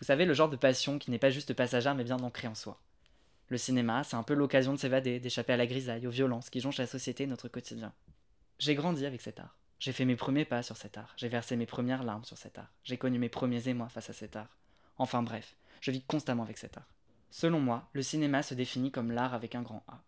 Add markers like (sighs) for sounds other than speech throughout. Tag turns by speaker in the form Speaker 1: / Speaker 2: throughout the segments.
Speaker 1: Vous savez, le genre de passion qui n'est pas juste passagère mais bien ancrée en soi. Le cinéma, c'est un peu l'occasion de s'évader, d'échapper à la grisaille, aux violences qui jonchent la société notre quotidien. J'ai grandi avec cet art. J'ai fait mes premiers pas sur cet art. J'ai versé mes premières larmes sur cet art. J'ai connu mes premiers émois face à cet art. Enfin bref, je vis constamment avec cet art. Selon moi, le cinéma se définit comme l'art avec un grand A.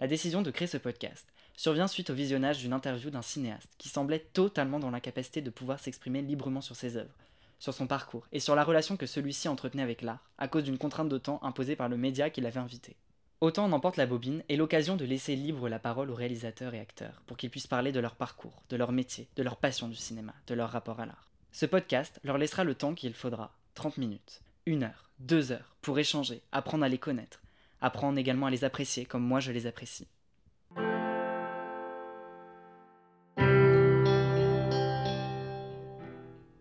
Speaker 1: La décision de créer ce podcast survient suite au visionnage d'une interview d'un cinéaste qui semblait totalement dans l'incapacité de pouvoir s'exprimer librement sur ses œuvres, sur son parcours et sur la relation que celui-ci entretenait avec l'art, à cause d'une contrainte de temps imposée par le média qui l'avait invité. Autant en emporte la bobine et l'occasion de laisser libre la parole aux réalisateurs et acteurs pour qu'ils puissent parler de leur parcours, de leur métier, de leur passion du cinéma, de leur rapport à l'art. Ce podcast leur laissera le temps qu'il faudra, 30 minutes, une heure, deux heures, pour échanger, apprendre à les connaître, apprendre également à les apprécier comme moi je les apprécie.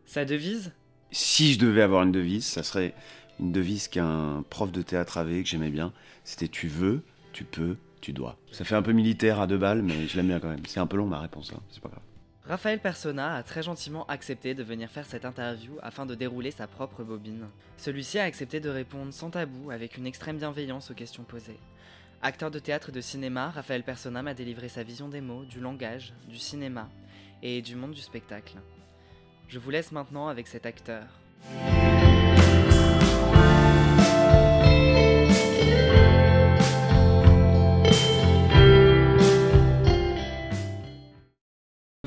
Speaker 1: Sa devise?
Speaker 2: Si je devais avoir une devise, ça serait une devise qu'un prof de théâtre avait, que j'aimais bien. C'était tu veux, tu peux, tu dois. Ça fait un peu militaire à deux balles, mais je l'aime bien quand même. C'est un peu long ma réponse, hein. c'est pas grave.
Speaker 1: Raphaël Persona a très gentiment accepté de venir faire cette interview afin de dérouler sa propre bobine. Celui-ci a accepté de répondre sans tabou avec une extrême bienveillance aux questions posées. Acteur de théâtre et de cinéma, Raphaël Persona m'a délivré sa vision des mots, du langage, du cinéma et du monde du spectacle. Je vous laisse maintenant avec cet acteur.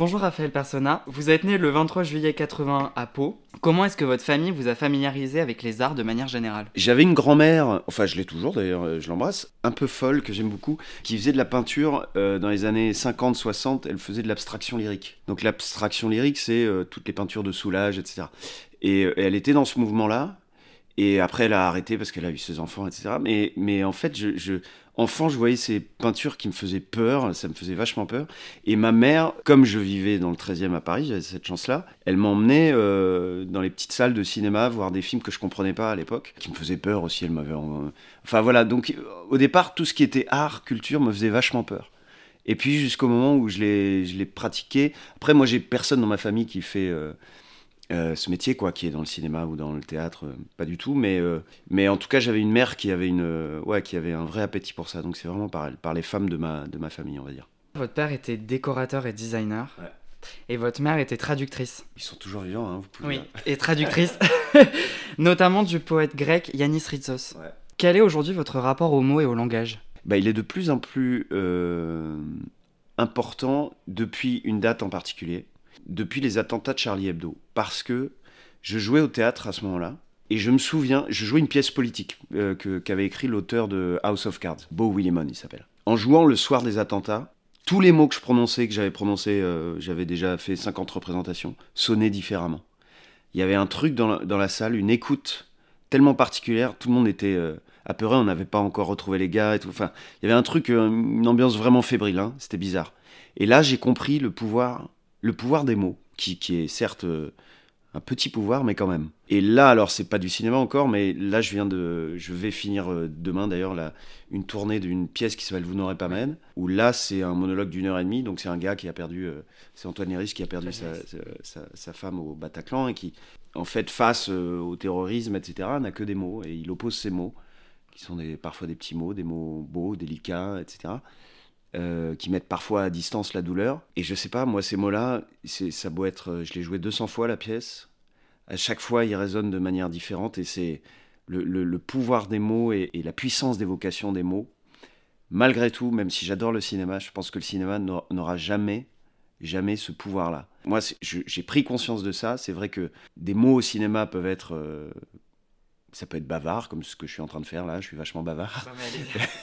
Speaker 1: Bonjour Raphaël Persona, vous êtes né le 23 juillet 80 à Pau. Comment est-ce que votre famille vous a familiarisé avec les arts de manière générale?
Speaker 2: J'avais une grand-mère, enfin je l'ai toujours d'ailleurs, euh, je l'embrasse, un peu folle, que j'aime beaucoup, qui faisait de la peinture euh, dans les années 50-60, elle faisait de l'abstraction lyrique. Donc l'abstraction lyrique, c'est euh, toutes les peintures de Soulage, etc. Et, elle était dans ce mouvement-là, et après, elle a arrêté parce qu'elle a eu ses enfants, etc. Mais, mais en fait, je, enfant, je voyais ces peintures qui me faisaient peur, ça me faisait vachement peur. Et ma mère, comme je vivais dans le 13e à Paris, j'avais cette chance-là, elle m'emmenait euh, dans les petites salles de cinéma voir des films que je comprenais pas à l'époque, qui me faisaient peur aussi. Elle m'avait. En... Enfin voilà, donc au départ, tout ce qui était art, culture me faisait vachement peur. Et puis jusqu'au moment où je l'ai pratiqué. Après, moi, j'ai personne dans ma famille qui fait. Euh, euh, ce métier, quoi, qui est dans le cinéma ou dans le théâtre, euh, pas du tout. Mais, euh, mais en tout cas, j'avais une mère qui avait, une, ouais, qui avait un vrai appétit pour ça. Donc c'est vraiment par, par les femmes de ma, de ma famille, on va dire.
Speaker 1: Votre père était décorateur et designer. Et votre mère était traductrice.
Speaker 2: Ils sont toujours vivants, hein, vous
Speaker 1: pouvez. Oui, (laughs) et traductrice, (laughs) notamment du poète grec Yannis Ritsos. Quel est aujourd'hui votre rapport aux mots et au langage?
Speaker 2: Bah, Il est de plus en plus important depuis une date en particulier depuis les attentats de Charlie Hebdo. Parce que je jouais au théâtre à ce moment-là. Et je me souviens, je jouais une pièce politique euh, qu'avait écrit l'auteur de House of Cards, Beau Willimon il s'appelle. En jouant le soir des attentats, tous les mots que je prononçais, que j'avais prononcés, euh, j'avais déjà fait 50 représentations, sonnaient différemment. Il y avait un truc dans la, salle, une écoute tellement particulière, tout le monde était euh, apeuré, on n'avait pas encore retrouvé les gars et tout. Enfin, il y avait un truc, une ambiance vraiment fébrile, hein, c'était bizarre. Et là, j'ai compris le pouvoir le pouvoir des mots, qui, est certes euh, un petit pouvoir, mais quand même. Et là, alors c'est pas du cinéma encore, mais là je viens de, je vais finir euh, demain d'ailleurs une tournée d'une pièce qui s'appelle Vous n'aurez pas mène, où là c'est un monologue d'une heure et demie, donc c'est un gars qui a perdu, euh, c'est Antoine Léris qui a perdu sa, femme au Bataclan et qui, en fait, face au terrorisme, etc., n'a que des mots et il oppose ces mots qui sont des, parfois des petits mots, des mots beaux, délicats, etc. Euh, qui mettent parfois à distance la douleur. Et je sais pas, moi, ces mots-là, ça doit être. Je l'ai joué 200 fois la pièce. À chaque fois, ils résonnent de manière différente et c'est le, pouvoir des mots et, la puissance d'évocation des mots. Malgré tout, même si j'adore le cinéma, je pense que le cinéma n'aura jamais, jamais ce pouvoir-là. Moi, j'ai pris conscience de ça. C'est vrai que des mots au cinéma peuvent être euh, ça peut être bavard, comme ce que je suis en train de faire là, je suis vachement bavard.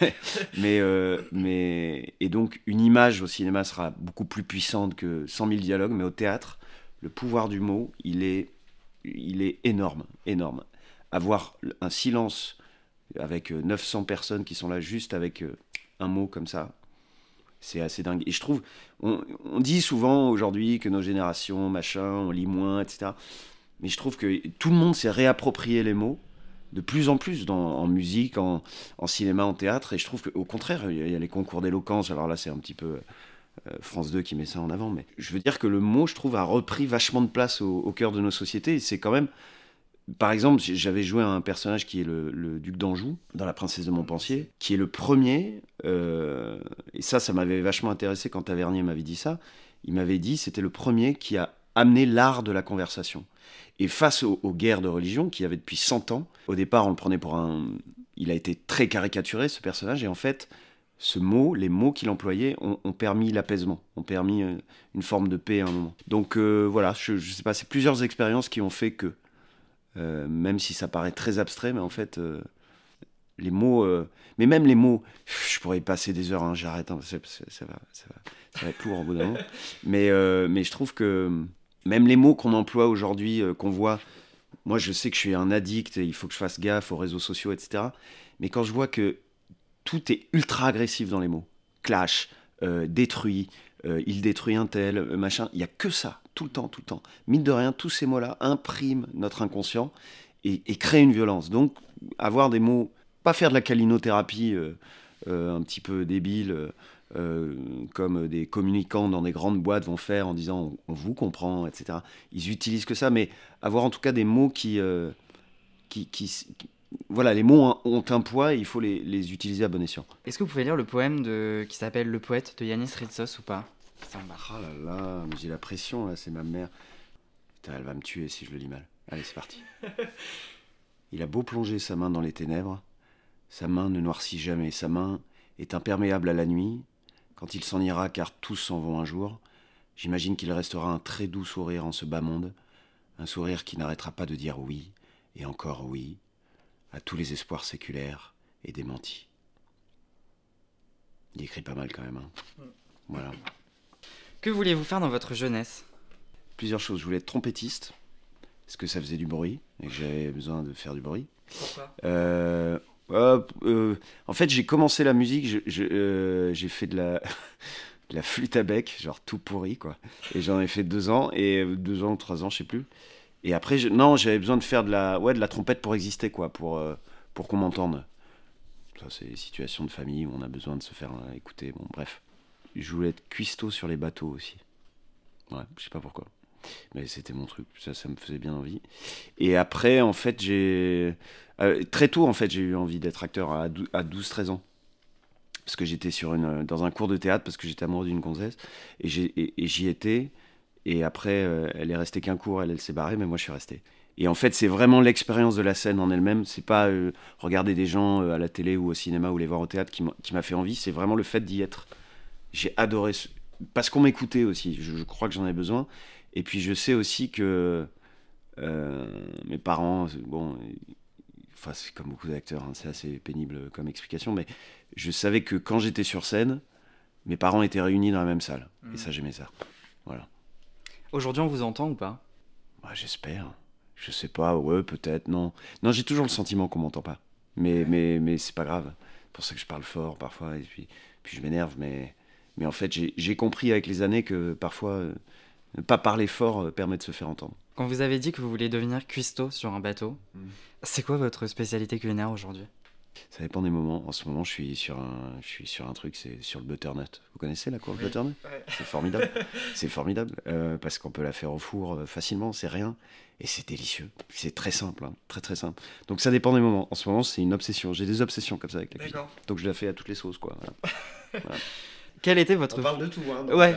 Speaker 2: (laughs) mais, euh, mais, et donc, une image au cinéma sera beaucoup plus puissante que 100 000 dialogues, mais au théâtre, le pouvoir du mot, il est, il est énorme, énorme. Avoir un silence avec 900 personnes qui sont là juste avec un mot comme ça. C'est assez dingue. Et je trouve, on, on dit souvent aujourd'hui que nos générations, machin, on lit moins, etc. Mais je trouve que tout le monde s'est réapproprié les mots de plus en plus en musique, en, cinéma, en théâtre. Et je trouve qu'au contraire, il y a les concours d'éloquence. Alors là, c'est un petit peu euh, France 2 qui met ça en avant. Mais je veux dire que le mot, je trouve, a repris vachement de place au, cœur de nos sociétés. Et c'est quand même. Par exemple, j'avais joué un personnage qui est le, le duc d'Anjou dans La princesse de Montpensier, qui est le premier, euh, et ça, ça m'avait vachement intéressé quand Tavernier m'avait dit ça. Il m'avait dit c'était le premier qui a amené l'art de la conversation. Et face aux, aux, guerres de religion qui avaient depuis 100 ans, au départ, on le prenait pour un. Il a été très caricaturé, ce personnage, et en fait, ce mot, les mots qu'il employait ont, ont permis l'apaisement, ont permis euh, une forme de paix à un moment. Donc euh, voilà, je, je sais pas, c'est plusieurs expériences qui ont fait que, euh, même si ça paraît très abstrait, mais en fait, euh, les mots, mais même les mots, je pourrais y passer des heures, hein, j'arrête, hein, ça, va, ça, va, ça va être lourd au bout d'un moment. (laughs) Mais, mais je trouve que même les mots qu'on emploie aujourd'hui, euh, qu'on voit, moi je sais que je suis un addict et il faut que je fasse gaffe aux réseaux sociaux, etc. Mais quand je vois que tout est ultra agressif dans les mots, clash, euh, détruit, euh, il détruit un tel, machin, il n'y a que ça, tout le temps, tout le temps. Mine de rien, tous ces mots-là impriment notre inconscient et, et, créent une violence. Donc, avoir des mots, pas faire de la calinothérapie un petit peu débile, euh, comme des communicants dans des grandes boîtes vont faire en disant on, on, vous comprend, etc. Ils utilisent que ça, mais avoir en tout cas des mots qui, euh, qui, qui, qui voilà, les mots ont un poids et il faut les, les utiliser à bon escient.
Speaker 1: Est-ce que vous pouvez lire le poème de... qui s'appelle Le poète de Yanis Ritsos ou pas?
Speaker 2: Oh là là, j'ai la pression là, c'est ma mère. Putain, elle va me tuer si je le lis mal. Allez, c'est parti. (laughs) Il a beau plonger sa main dans les ténèbres, sa main ne noircit jamais, sa main est imperméable à la nuit. Quand il s'en ira, car tous s'en vont un jour, j'imagine qu'il restera un très doux sourire en ce bas monde, un sourire qui n'arrêtera pas de dire oui, et encore oui, à tous les espoirs séculaires et démentis. Il écrit pas mal quand même. Hein. Voilà.
Speaker 1: Que vouliez-vous faire dans votre jeunesse?
Speaker 2: Plusieurs choses. Je voulais être trompettiste, parce que ça faisait du bruit, et que j'avais besoin de faire du bruit.
Speaker 1: Pourquoi?
Speaker 2: Euh, En fait, j'ai commencé la musique, euh, j'ai fait (laughs) de la, flûte à bec, genre tout pourri, quoi. Et j'en ai fait deux ans, et deux ans, trois ans, je sais plus. Et après, non, j'avais besoin de faire de la, ouais, de la trompette pour exister, quoi, pour, euh, pour qu'on m'entende. Ça, c'est des situations de famille où on a besoin de se faire euh, écouter. Bon, bref. Je voulais être cuistot sur les bateaux aussi. Ouais, je sais pas pourquoi. Mais c'était mon truc, ça, ça me faisait bien envie. Et après, en fait, j'ai. Euh, très tôt, en fait, j'ai eu envie d'être acteur à, à 12-13 ans. Parce que j'étais sur une, dans un cours de théâtre, parce que j'étais amoureux d'une gonzesse. Et, j'y étais. Et après, euh, elle est restée qu'un cours, elle, elle s'est barrée, mais moi je suis resté. Et en fait, c'est vraiment l'expérience de la scène en elle-même. C'est pas euh, regarder des gens euh, à la télé ou au cinéma ou les voir au théâtre qui m'a fait envie. C'est vraiment le fait d'y être. J'ai adoré. Ce... Parce qu'on m'écoutait aussi. Je, je, crois que j'en ai besoin. Et puis je sais aussi que euh, mes parents, bon, enfin, c'est comme beaucoup d'acteurs, hein, c'est assez pénible comme explication, mais je savais que quand j'étais sur scène, mes parents étaient réunis dans la même salle. Mmh. Et ça, j'aimais ça. Voilà.
Speaker 1: Aujourd'hui, on vous entend ou pas?
Speaker 2: Bah, J'espère. Je sais pas, ouais, peut-être, non. Non, j'ai toujours le sentiment qu'on m'entend pas. Mais, mais, mais c'est pas grave. C'est pour ça que je parle fort parfois, et puis, puis je m'énerve. Mais, mais en fait, j'ai compris avec les années que parfois, euh, ne pas parler fort euh, permet de se faire entendre.
Speaker 1: Quand vous avez dit que vous vouliez devenir cuistot sur un bateau, mmh. c'est quoi votre spécialité culinaire aujourd'hui?
Speaker 2: Ça dépend des moments. En ce moment, je suis sur un, je suis sur un truc, c'est sur le butternut. Vous connaissez la courge oui. butternut? Ouais. C'est formidable. (laughs) c'est formidable euh, parce qu'on peut la faire au four euh, facilement, c'est rien et c'est délicieux. C'est très simple, hein, très très simple. Donc ça dépend des moments. En ce moment, c'est une obsession. J'ai des obsessions comme ça avec la cuisine. Donc je la fais à toutes les sauces, quoi. Voilà. (laughs)
Speaker 1: voilà. Quelle était votre
Speaker 3: On parle de tout, hein,
Speaker 1: ouais.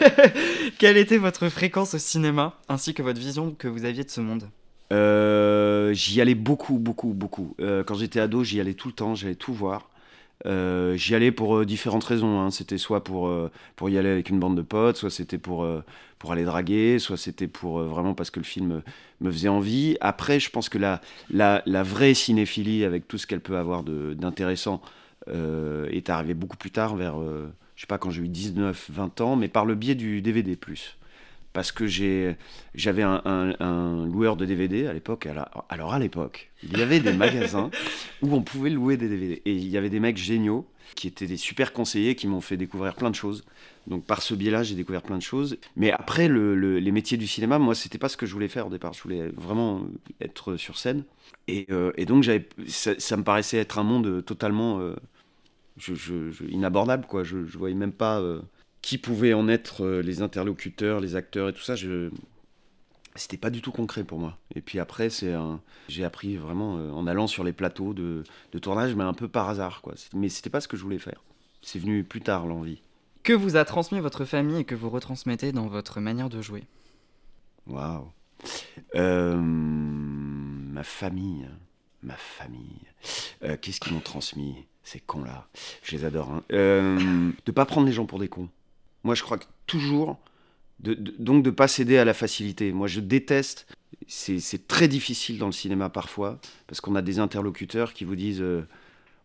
Speaker 1: Euh, (laughs) Quelle était votre fréquence au cinéma ainsi que votre vision que vous aviez de ce monde?
Speaker 2: Euh, j'y allais beaucoup, beaucoup, beaucoup. Euh, quand j'étais ado, j'y allais tout le temps, j'allais tout voir. Euh, j'y allais pour euh, différentes raisons. Hein. C'était soit pour, euh, pour y aller avec une bande de potes, soit c'était pour, euh, pour aller draguer, soit c'était pour vraiment parce que le film me faisait envie. Après, je pense que la, la, la vraie cinéphilie, avec tout ce qu'elle peut avoir d'intéressant, est arrivée beaucoup plus tard, vers, je sais pas, quand j'ai eu 19, 20 ans, mais par le biais du DVD. parce que j'avais un, un, loueur de DVD à l'époque. Alors à l'époque, il y avait des magasins (laughs) où on pouvait louer des DVD. Et il y avait des mecs géniaux qui étaient des super conseillers qui m'ont fait découvrir plein de choses. Donc par ce biais-là, j'ai découvert plein de choses. Mais après, le, les métiers du cinéma, moi, c'était pas ce que je voulais faire au départ. Je voulais vraiment être sur scène. Et, euh, et donc, j'avais, ça, me paraissait être un monde totalement euh, je, je, inabordable. Quoi. Je, je voyais même pas euh, qui pouvait en être les interlocuteurs, les acteurs et tout ça. Je, c'était pas du tout concret pour moi. Et puis après, c'est un... j'ai appris vraiment en allant sur les plateaux de, de, tournage, mais un peu par hasard. Quoi. Mais c'était pas ce que je voulais faire. C'est venu plus tard, l'envie.
Speaker 1: Que vous a transmis votre famille et que vous retransmettez dans votre manière de jouer?
Speaker 2: Waouh euh, Ma famille. Ma famille. Euh, qu'est-ce qu'ils m'ont transmis? Ces cons-là. Je les adore. Hein. Euh, de pas prendre les gens pour des cons. Moi, je crois que toujours. De, donc de pas céder à la facilité. Moi, je déteste. C'est très difficile dans le cinéma parfois parce qu'on a des interlocuteurs qui vous disent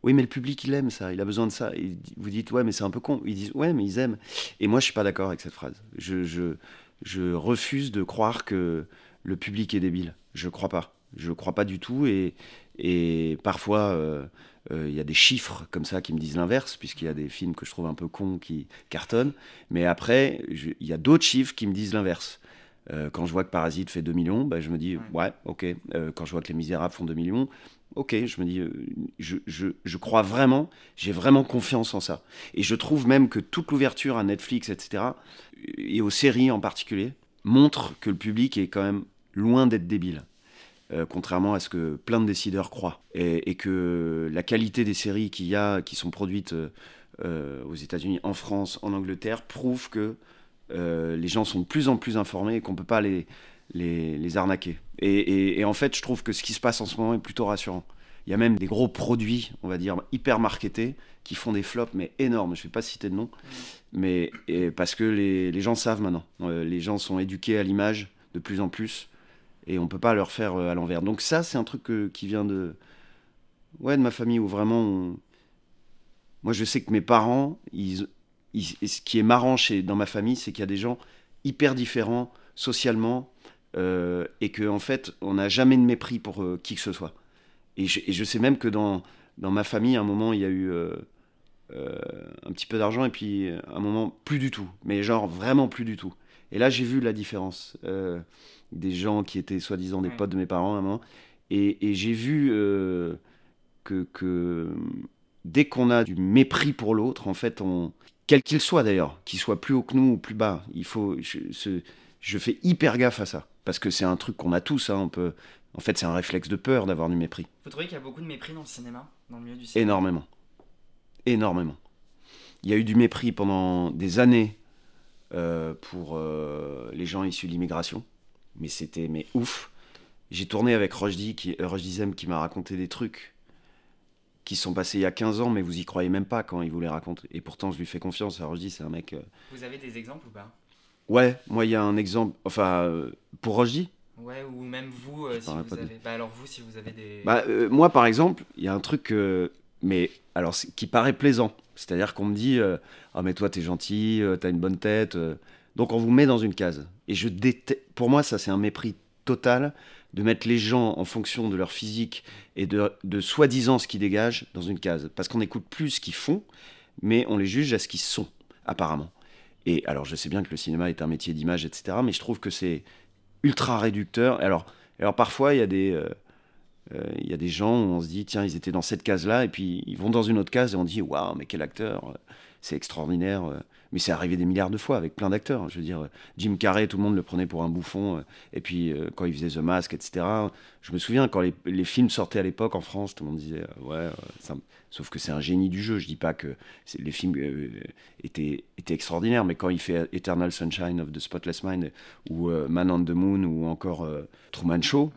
Speaker 2: oui, mais le public, il aime ça, il a besoin de ça. Vous dites, ouais, mais c'est un peu con. Ils disent, ouais, mais ils aiment. Et moi, je suis pas d'accord avec cette phrase. Je, refuse de croire que le public est débile. Je crois pas. Je crois pas du tout. Et, parfois, euh, euh, il y a des chiffres comme ça qui me disent l'inverse, puisqu'il y a des films que je trouve un peu cons qui cartonnent. Mais après, il y a d'autres chiffres qui me disent l'inverse. Euh, quand je vois que Parasite fait 2 millions, bah, je me dis, ouais, ok. quand je vois que Les Misérables font 2 millions, ok, je me dis, euh, je, je, je crois vraiment, j'ai vraiment confiance en ça. Et je trouve même que toute l'ouverture à Netflix, etc., et aux séries en particulier, montre que le public est quand même loin d'être débile. Euh, contrairement à ce que plein de décideurs croient. Et, que la qualité des séries qu'il y a, qui sont produites euh, aux États-Unis, en France, en Angleterre, prouve que les gens sont de plus en plus informés et qu'on ne peut pas les, les, arnaquer. Et, en fait, je trouve que ce qui se passe en ce moment est plutôt rassurant. Il y a même des gros produits, on va dire, hyper marketés, qui font des flops, mais énormes. Je ne vais pas citer de nom, mais parce que les, gens savent maintenant. Euh, les gens sont éduqués à l'image de plus en plus, et on peut pas leur faire euh, à l'envers. Donc ça, c'est un truc qui vient de, ouais, de ma famille, où vraiment, moi, je sais que mes parents, ce qui est marrant chez, dans ma famille, c'est qu'il y a des gens hyper différents socialement, euh, et qu'en en fait, on n'a jamais de mépris pour euh, qui que ce soit. Et je, sais même que dans, dans ma famille, à un moment, il y a eu un petit peu d'argent, et puis à un moment, plus du tout. Mais genre, vraiment plus du tout. Et là, j'ai vu la différence. Des gens qui étaient soi-disant des potes de mes parents à un moment. Et, et j'ai vu que, que dès qu'on a du mépris pour l'autre, en fait, on, quel qu'il soit d'ailleurs, qu'il soit plus haut que nous ou plus bas, il faut je, je fais hyper gaffe à ça parce que c'est un truc qu'on a tous. Hein, peut... En fait, c'est un réflexe de peur d'avoir du mépris.
Speaker 1: Vous trouvez qu'il y a beaucoup de mépris dans le cinéma, dans le milieu du cinéma
Speaker 2: Énormément. Énormément. Il y a eu du mépris pendant des années euh, pour euh, les gens issus de l'immigration. Mais c'était mais ouf. J'ai tourné avec Rojdi, qui, euh, Zem, qui m'a raconté des trucs qui sont passés il y a 15 ans, mais vous y croyez même pas quand il vous les raconte. Et pourtant, je lui fais confiance. Rojdi, c'est un mec.
Speaker 1: Vous avez des exemples ou pas?
Speaker 2: Ouais, moi, il y a un exemple. Enfin, euh, pour Roger
Speaker 1: Ouais, ou même vous, euh, si vous avez. Bah, alors, vous, si vous avez des.
Speaker 2: Bah, euh, moi, par exemple, il y a un truc. mais alors, qui paraît plaisant. C'est-à-dire qu'on me dit Ah, mais toi, t'es gentil, t'as une bonne tête. Donc, on vous met dans une case. Et je déteste. Pour moi, ça, c'est un mépris total de mettre les gens en fonction de leur physique et de, de soi-disant ce qu'ils dégagent dans une case. Parce qu'on n'écoute plus ce qu'ils font, mais on les juge à ce qu'ils sont, apparemment. Et alors, je sais bien que le cinéma est un métier d'image, etc., mais je trouve que c'est ultra réducteur. Alors, alors parfois, il y a des. Euh, euh, il y a des gens où on se dit, tiens, ils étaient dans cette case-là, et puis ils vont dans une autre case et on dit, waouh, mais quel acteur, c'est extraordinaire. Mais c'est arrivé des milliards de fois avec plein d'acteurs. Je veux dire, Jim Carrey, tout le monde le prenait pour un bouffon. Et puis, euh, quand il faisait The Mask, etc., je me souviens, quand les, films sortaient à l'époque en France, tout le monde disait, ouais, ça, Sauf que c'est un génie du jeu. Je dis pas que les films euh, étaient, extraordinaires, mais quand il fait Eternal Sunshine of the Spotless Mind ou euh, Man on the Moon ou encore euh, Truman Show,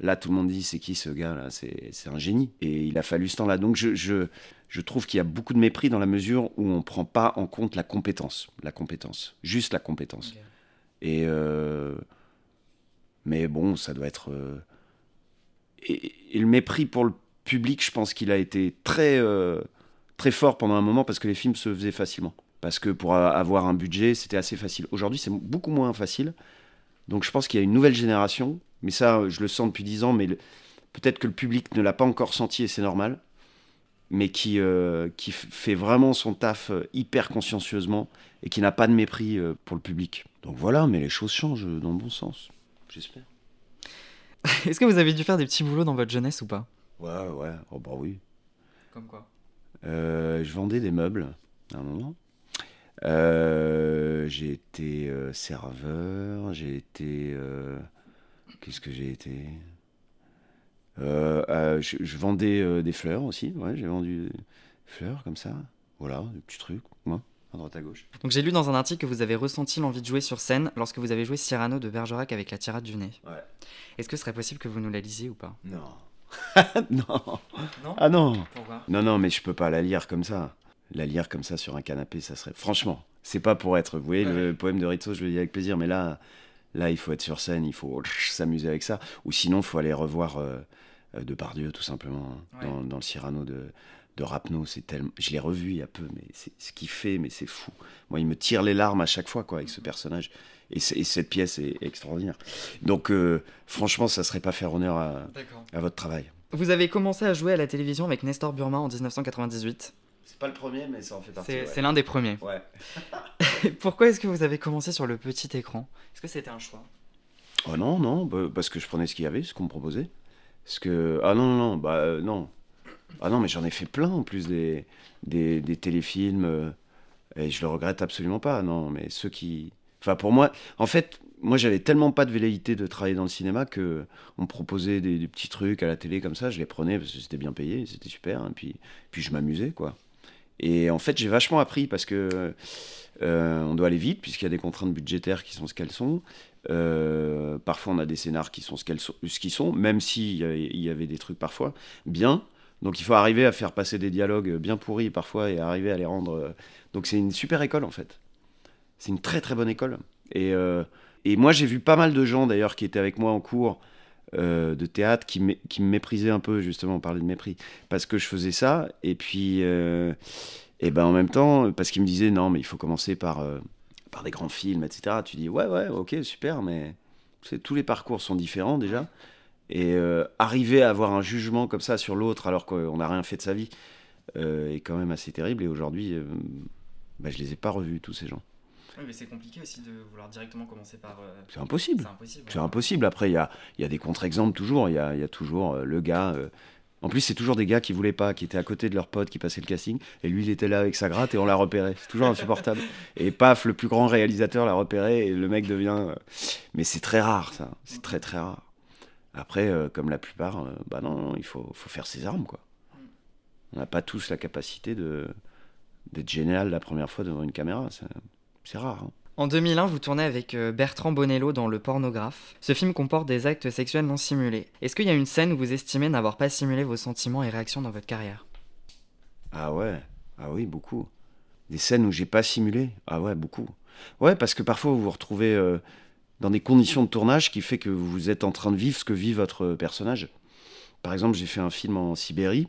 Speaker 2: là tout le monde dit c'est qui ce gars là C'est un génie. Et il a fallu ce temps-là. Donc je, je trouve qu'il y a beaucoup de mépris dans la mesure où on ne prend pas en compte la compétence. La compétence. Juste la compétence. Et. mais bon, ça doit être. et, le mépris pour le public, je pense qu'il a été très, euh, très fort pendant un moment parce que les films se faisaient facilement. parce que pour avoir un budget, c'était assez facile. Aujourd'hui, c'est beaucoup moins facile. Donc je pense qu'il y a une nouvelle génération, mais ça, je le sens depuis 10 ans, mais peut-être que le public ne l'a pas encore senti et c'est normal, mais qui, euh, qui fait vraiment son taf euh, hyper consciencieusement et qui n'a pas de mépris euh, pour le public. Donc voilà, mais les choses changent dans le bon sens, j'espère. (laughs)
Speaker 1: Est-ce que vous avez dû faire des petits boulots dans votre jeunesse ou pas?
Speaker 2: Ouais, ouais, oh bah oui.
Speaker 1: Comme quoi?
Speaker 2: Euh, je vendais des meubles à un moment. Euh, j'ai été serveur, j'ai été. Qu'est-ce que j'ai été? Euh, euh, je, je vendais euh, des fleurs aussi, ouais, j'ai vendu des fleurs comme ça. Voilà, des petits trucs, moi, à droite à gauche.
Speaker 1: Donc j'ai lu dans un article que vous avez ressenti l'envie de jouer sur scène lorsque vous avez joué Cyrano de Bergerac avec la tirade du nez.
Speaker 2: Ouais.
Speaker 1: Est-ce que ce serait possible que vous nous la lisiez ou pas? (laughs)
Speaker 2: Non. non.
Speaker 1: Non?
Speaker 2: Ah non.
Speaker 1: Pourquoi?
Speaker 2: Non, non, mais je peux pas la lire comme ça. La lire comme ça sur un canapé, ça serait. Franchement, c'est pas pour être. Vous voyez, le poème de Rizzo, je le dis avec plaisir, mais là, là, il faut être sur scène, il faut (laughs) s'amuser avec ça. Ou sinon, il faut aller revoir euh, euh, Depardieu, tout simplement, hein,
Speaker 1: Ouais.
Speaker 2: dans, dans le Cyrano de, de Rapneau. C'est tellement. Je l'ai revu il y a peu, mais c'est ce qu'il fait, mais c'est fou. Moi, il me tire les larmes à chaque fois, quoi, avec ce personnage. Et, cette pièce est extraordinaire. Donc, euh, franchement, ça serait pas faire honneur à, à votre travail.
Speaker 1: Vous avez commencé à jouer à la télévision avec Nestor Burma en 1998.
Speaker 2: C'est pas le premier, mais ça en fait
Speaker 1: C'est c'est l'un des premiers.
Speaker 2: Ouais. (laughs)
Speaker 1: Pourquoi est-ce que vous avez commencé sur le petit écran? Est-ce que c'était un choix?
Speaker 2: Oh non, non, bah, parce que je prenais ce qu'il y avait, ce qu'on me proposait. Parce que. Ah non, non, non, bah euh, non. Ah non, mais j'en ai fait plein en plus des, des, téléfilms. euh, et je le regrette absolument pas, non, mais ceux qui. Enfin, pour moi, en fait, moi j'avais tellement pas de velléité de travailler dans le cinéma que on me proposait des, petits trucs à la télé comme ça, je les prenais parce que c'était bien payé, c'était super, et puis, puis je m'amusais, quoi. Et en fait, j'ai vachement appris parce que euh, on doit aller vite puisqu'il y a des contraintes budgétaires qui sont ce qu'elles sont. Euh, parfois, on a des scénars qui sont ce qu'ils sont, même s'il y, y avait des trucs parfois bien. Donc, il faut arriver à faire passer des dialogues bien pourris parfois et arriver à les rendre. euh, Donc, c'est une super école en fait. C'est une très très bonne école. Et, euh, et moi, j'ai vu pas mal de gens d'ailleurs qui étaient avec moi en cours de théâtre qui, me méprisaient un peu, justement, on parlait de mépris, parce que je faisais ça. Et puis, et ben en même temps, parce qu'ils me disaient non, mais il faut commencer par, par des grands films, etc. Tu dis ouais, ouais, ok, super, mais c'est- tous les parcours sont différents déjà. Et euh, arriver à avoir un jugement comme ça sur l'autre alors qu'on n'a rien fait de sa vie euh, est quand même assez terrible. Et aujourd'hui, euh, bah, je les ai pas revus, tous ces gens.
Speaker 1: Oui, mais c'est compliqué aussi de vouloir directement commencer par.
Speaker 2: C'est impossible.
Speaker 1: impossible.
Speaker 2: C'est impossible. Après, il y a, il y a des contre-exemples toujours. Il y a, il y a toujours euh, le gars. En plus, c'est toujours des gars qui voulaient pas, qui étaient à côté de leur pote, qui passaient le casting. Et lui, il était là avec sa gratte et on l'a repéré. C'est toujours insupportable. (laughs) Et paf, le plus grand réalisateur l'a repéré et le mec devient. euh, Mais c'est très rare, ça. C'est très, très rare. Après, euh, comme la plupart, euh, bah non, non, il faut, faut faire ses armes, quoi. On n'a pas tous la capacité de d'être génial la première fois devant une caméra. C'est- C'est rare. hein.
Speaker 1: En 2001, vous tournez avec euh, Bertrand Bonello dans Le Pornographe. Ce film comporte des actes sexuels non simulés. Est-ce qu'il y a une scène où vous estimez n'avoir pas simulé vos sentiments et réactions dans votre carrière?
Speaker 2: Ah ouais, ah oui, beaucoup. Des scènes où j'ai pas simulé? Ah ouais, beaucoup. Ouais, parce que parfois vous vous retrouvez euh, dans des conditions de tournage qui fait que vous êtes en train de vivre ce que vit votre personnage. Par exemple, j'ai fait un film en Sibérie,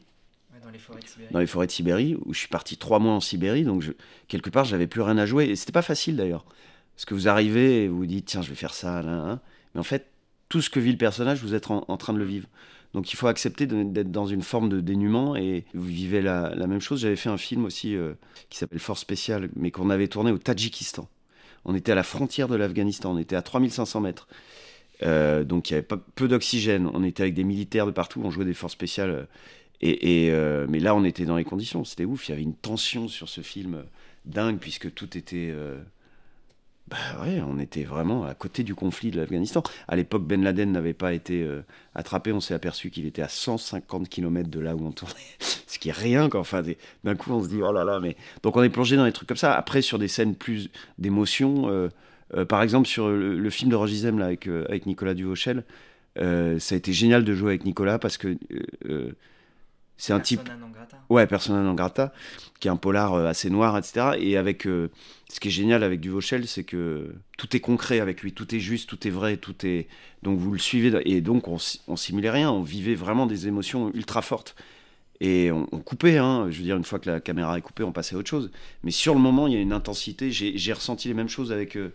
Speaker 1: dans les forêts de Sibérie,
Speaker 2: où je suis parti trois mois en Sibérie, donc quelque part j'avais plus rien à jouer. Et c'était pas facile d'ailleurs. Parce que vous arrivez et vous dites, tiens, je vais faire ça, là, là. Mais en fait, tout ce que vit le personnage, vous êtes en, train de le vivre. Donc il faut accepter d'être dans une forme de dénuement et vous vivez la, la même chose. J'avais fait un film aussi euh, qui s'appelle Force Spéciale, mais qu'on avait tourné au Tadjikistan. On était à la frontière de l'Afghanistan, on était à 3500 mètres. Euh, donc il y avait pas, peu d'oxygène, on était avec des militaires de partout, on jouait des forces spéciales. euh, Euh, mais là, on était dans les conditions, c'était ouf. Il y avait une tension sur ce film dingue, puisque tout était. euh, Bah ouais, on était vraiment à côté du conflit de l'Afghanistan. À l'époque, Ben Laden n'avait pas été euh, attrapé. On s'est aperçu qu'il était à 150 km de là où on tournait. (laughs) Ce qui est rien, quoi. Enfin, des- d'un coup, on se dit, oh là là, mais. Donc, on est plongé dans des trucs comme ça. Après, sur des scènes plus d'émotion, euh, par exemple, sur le, film de Roger Zem, là, avec, avec Nicolas Duvauchel, euh, ça a été génial de jouer avec Nicolas parce que c'est un type. Ouais, Persona non grata, qui est un polar euh, assez noir, etc. Et avec, euh, ce qui est génial avec Duvauchel, c'est que tout est concret avec lui, tout est juste, tout est vrai, tout est. Donc vous le suivez, et donc on, on simulait rien, on vivait vraiment des émotions ultra fortes. Et on, on coupait, hein. je veux dire, une fois que la caméra est coupée, on passait à autre chose. Mais sur le moment, il y a une intensité. J'ai ressenti les mêmes choses avec euh,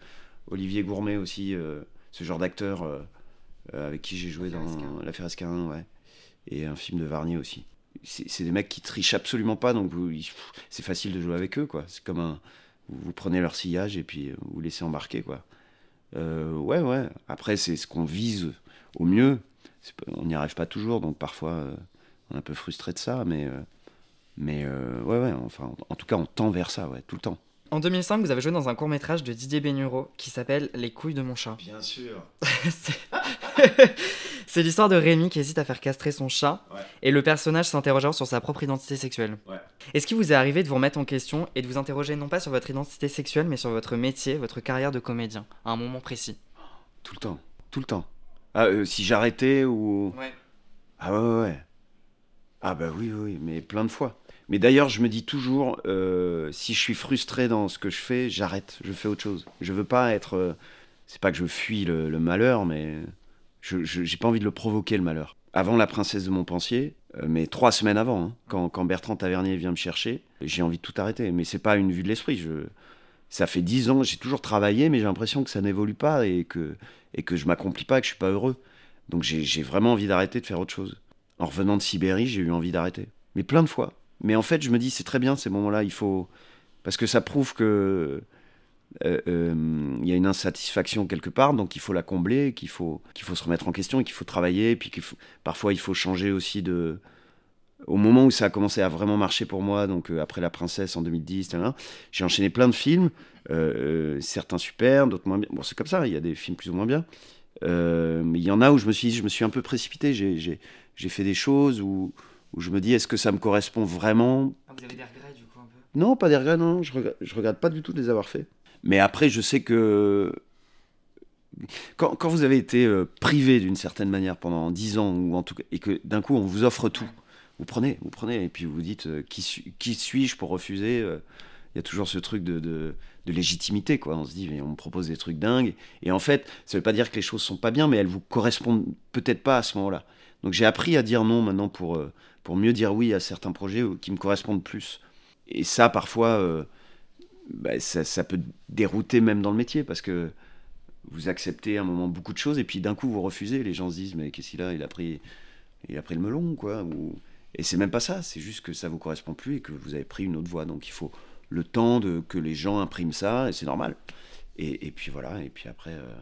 Speaker 2: Olivier Gourmet aussi, euh, ce genre d'acteur avec qui j'ai joué dans L'affaire Escarin, ouais. Et un film de Varnier aussi. C'est des mecs qui trichent absolument pas, donc c'est facile de jouer avec eux, quoi. C'est comme un. Vous, prenez leur sillage et puis euh, vous laissez embarquer, quoi. Euh, ouais, ouais. Après, c'est ce qu'on vise au mieux. On n'y arrive pas toujours, donc parfois euh, on est un peu frustré de ça, mais, mais ouais, ouais, enfin, en, en tout cas, on tend vers ça, ouais, tout le temps.
Speaker 1: En 2005, vous avez joué dans un court métrage de Didier Bénureau qui s'appelle Les couilles de mon chat.
Speaker 2: Bien sûr. (laughs)
Speaker 1: C'est- (laughs) C'est l'histoire de Rémi qui hésite à faire castrer son chat
Speaker 2: Ouais.
Speaker 1: et le personnage s'interrogeant sur sa propre identité sexuelle.
Speaker 2: Ouais.
Speaker 1: Est-ce qu'il vous est arrivé de vous remettre en question et de vous interroger non pas sur votre identité sexuelle mais sur votre métier, votre carrière de comédien, à un moment précis?
Speaker 2: Tout le temps, tout le temps. Ah, euh, si j'arrêtais ou.
Speaker 1: Ouais.
Speaker 2: Ah ouais, ouais, ouais. Ah bah oui, oui, mais plein de fois. Mais d'ailleurs, je me dis toujours, euh, si je suis frustré dans ce que je fais, j'arrête, je fais autre chose. Je veux pas être... euh, c'est pas que je fuis le, malheur, mais je j'ai pas envie de le provoquer, le malheur. Avant La Princesse de Montpensier, euh, mais trois semaines avant, hein, quand, Bertrand Tavernier vient me chercher, j'ai envie de tout arrêter. Mais c'est pas une vue de l'esprit. Ça fait dix ans, j'ai toujours travaillé, mais j'ai l'impression que ça n'évolue pas et que, et que je m'accomplis pas, que je suis pas heureux. Donc j'ai vraiment envie d'arrêter de faire autre chose. En revenant de Sibérie, j'ai eu envie d'arrêter. Mais plein de fois. Mais en fait, je me dis, c'est très bien ces moments-là, il faut. Parce que ça prouve que. euh, euh, Il y a une insatisfaction quelque part, donc il faut la combler, qu'il faut, qu'il faut se remettre en question, qu'il faut travailler, puis qu'il faut, parfois il faut changer aussi de. Au moment où ça a commencé à vraiment marcher pour moi, donc euh, après La Princesse en 2010, tel, j'ai enchaîné plein de films, certains super, d'autres moins bien. Bon, c'est comme ça, il y a des films plus ou moins bien. Mais il y en a où je me suis je me suis un peu précipité. J'ai fait des choses où, où je me dis, est-ce que ça me correspond vraiment
Speaker 1: Ah, Vous avez des regrets du coup un peu?
Speaker 2: Non, pas des regrets, non. Je regrette, je regrette pas du tout de les avoir faits. Mais après, je sais que quand, quand vous avez été euh, privé d'une certaine manière pendant 10 ans, ou en tout cas, et que d'un coup on vous offre tout, vous prenez, vous prenez, et puis vous vous dites, euh, qui, suis- qui suis-je pour refuser euh, Il y a toujours ce truc de, de- de légitimité, quoi. On se dit, mais on me propose des trucs dingues. Et en fait, ça veut pas dire que les choses sont pas bien, mais elles vous correspondent peut-être pas à ce moment-là. Donc j'ai appris à dire non maintenant pour, euh, pour mieux dire oui à certains projets qui me correspondent plus. Et ça, parfois, euh, bah, ça, ça peut dérouter même dans le métier parce que vous acceptez à un moment beaucoup de choses et puis d'un coup vous refusez. Les gens se disent mais qu'est-ce qu'il a? Il a pris, il a pris le melon quoi. Ou... Et c'est même pas ça. C'est juste que ça vous correspond plus et que vous avez pris une autre voie. Donc il faut le temps de que les gens impriment ça et c'est normal. Et, et puis voilà. Et puis après, euh,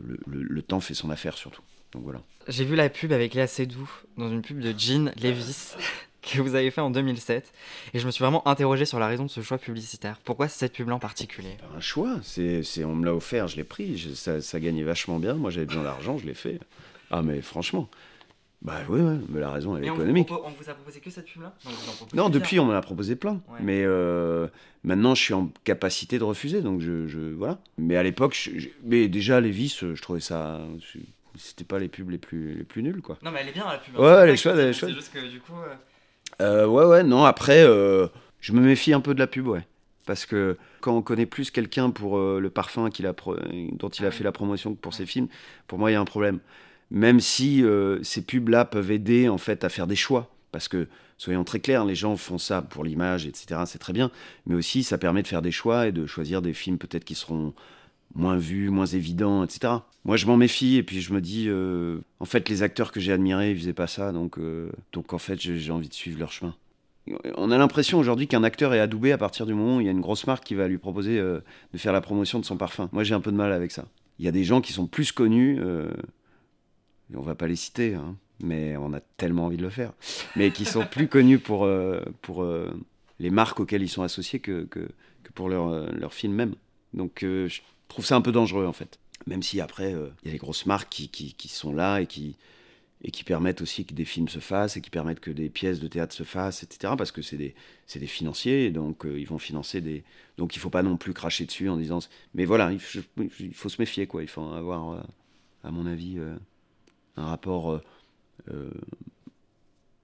Speaker 2: le- le temps fait son affaire surtout. Donc voilà.
Speaker 1: J'ai vu la pub avec Léa Seydoux dans une pub de Jean Levis (laughs) que vous avez fait en 2007 et je me suis vraiment interrogé sur la raison de ce choix publicitaire. Pourquoi cette pub-là en particulier?
Speaker 2: Un choix. C'est, c'est, on me l'a offert, je l'ai pris. Je- ça, ça gagnait vachement bien. Moi, j'avais besoin d'argent, je l'ai fait. Ah, mais franchement. Bah oui, ouais, mais la raison, elle est
Speaker 1: vous,
Speaker 2: économique.
Speaker 1: propo- on vous a proposé que cette pub-là? Non, vous en
Speaker 2: depuis, on m'en a proposé plein.
Speaker 1: Ouais.
Speaker 2: Mais euh, maintenant, je suis en capacité de refuser. Donc, je, je- voilà. Mais à l'époque, je- je- mais déjà, les vis, je trouvais ça. C'était pas les pubs les plus, les plus nuls, quoi.
Speaker 1: Non, mais elle est bien la pub.
Speaker 2: Ouais,
Speaker 1: hein,
Speaker 2: elle est chouette, elle est
Speaker 1: C'est juste que du coup. euh,
Speaker 2: Euh, ouais, ouais, non, après, euh, je me méfie un peu de la pub, ouais. Parce que quand on connaît plus quelqu'un pour euh, le parfum qu'il a pro- dont il a
Speaker 1: Ah
Speaker 2: fait la promotion que pour ses films, pour moi, il y a un problème. Même si ces pubs-là peuvent aider, en fait, à faire des choix. Parce que, soyons très clairs, les gens font ça pour l'image, etc., c'est très bien. Mais aussi, ça permet de faire des choix et de choisir des films peut-être qui seront moins vus, moins évidents, etc. Moi, je m'en méfie et puis je me dis, euh, en fait, les acteurs que j'ai admirés, ils faisaient pas ça, donc, euh, donc en fait, j'ai envie de suivre leur chemin. On a l'impression aujourd'hui qu'un acteur est adoubé à partir du moment où il y a une grosse marque qui va lui proposer euh, de faire la promotion de son parfum. Moi, j'ai un peu de mal avec ça. Il y a des gens qui sont plus connus, et on va pas les citer, hein, mais on a tellement envie de le faire, mais qui sont plus connus pour, pour les marques auxquelles ils sont associés que, que, pour leur, leur film même. Donc, euh, je trouve ça un peu dangereux, en fait. Même si après, euh, il y a les grosses marques qui, sont là et qui, et qui permettent aussi que des films se fassent et qui permettent que des pièces de théâtre se fassent, etc. Parce que c'est des, des financiers, donc euh, ils vont financer des. Donc il faut pas non plus cracher dessus en disant. Mais voilà, il faut, se méfier, quoi. Il faut avoir, euh, à mon avis, un rapport.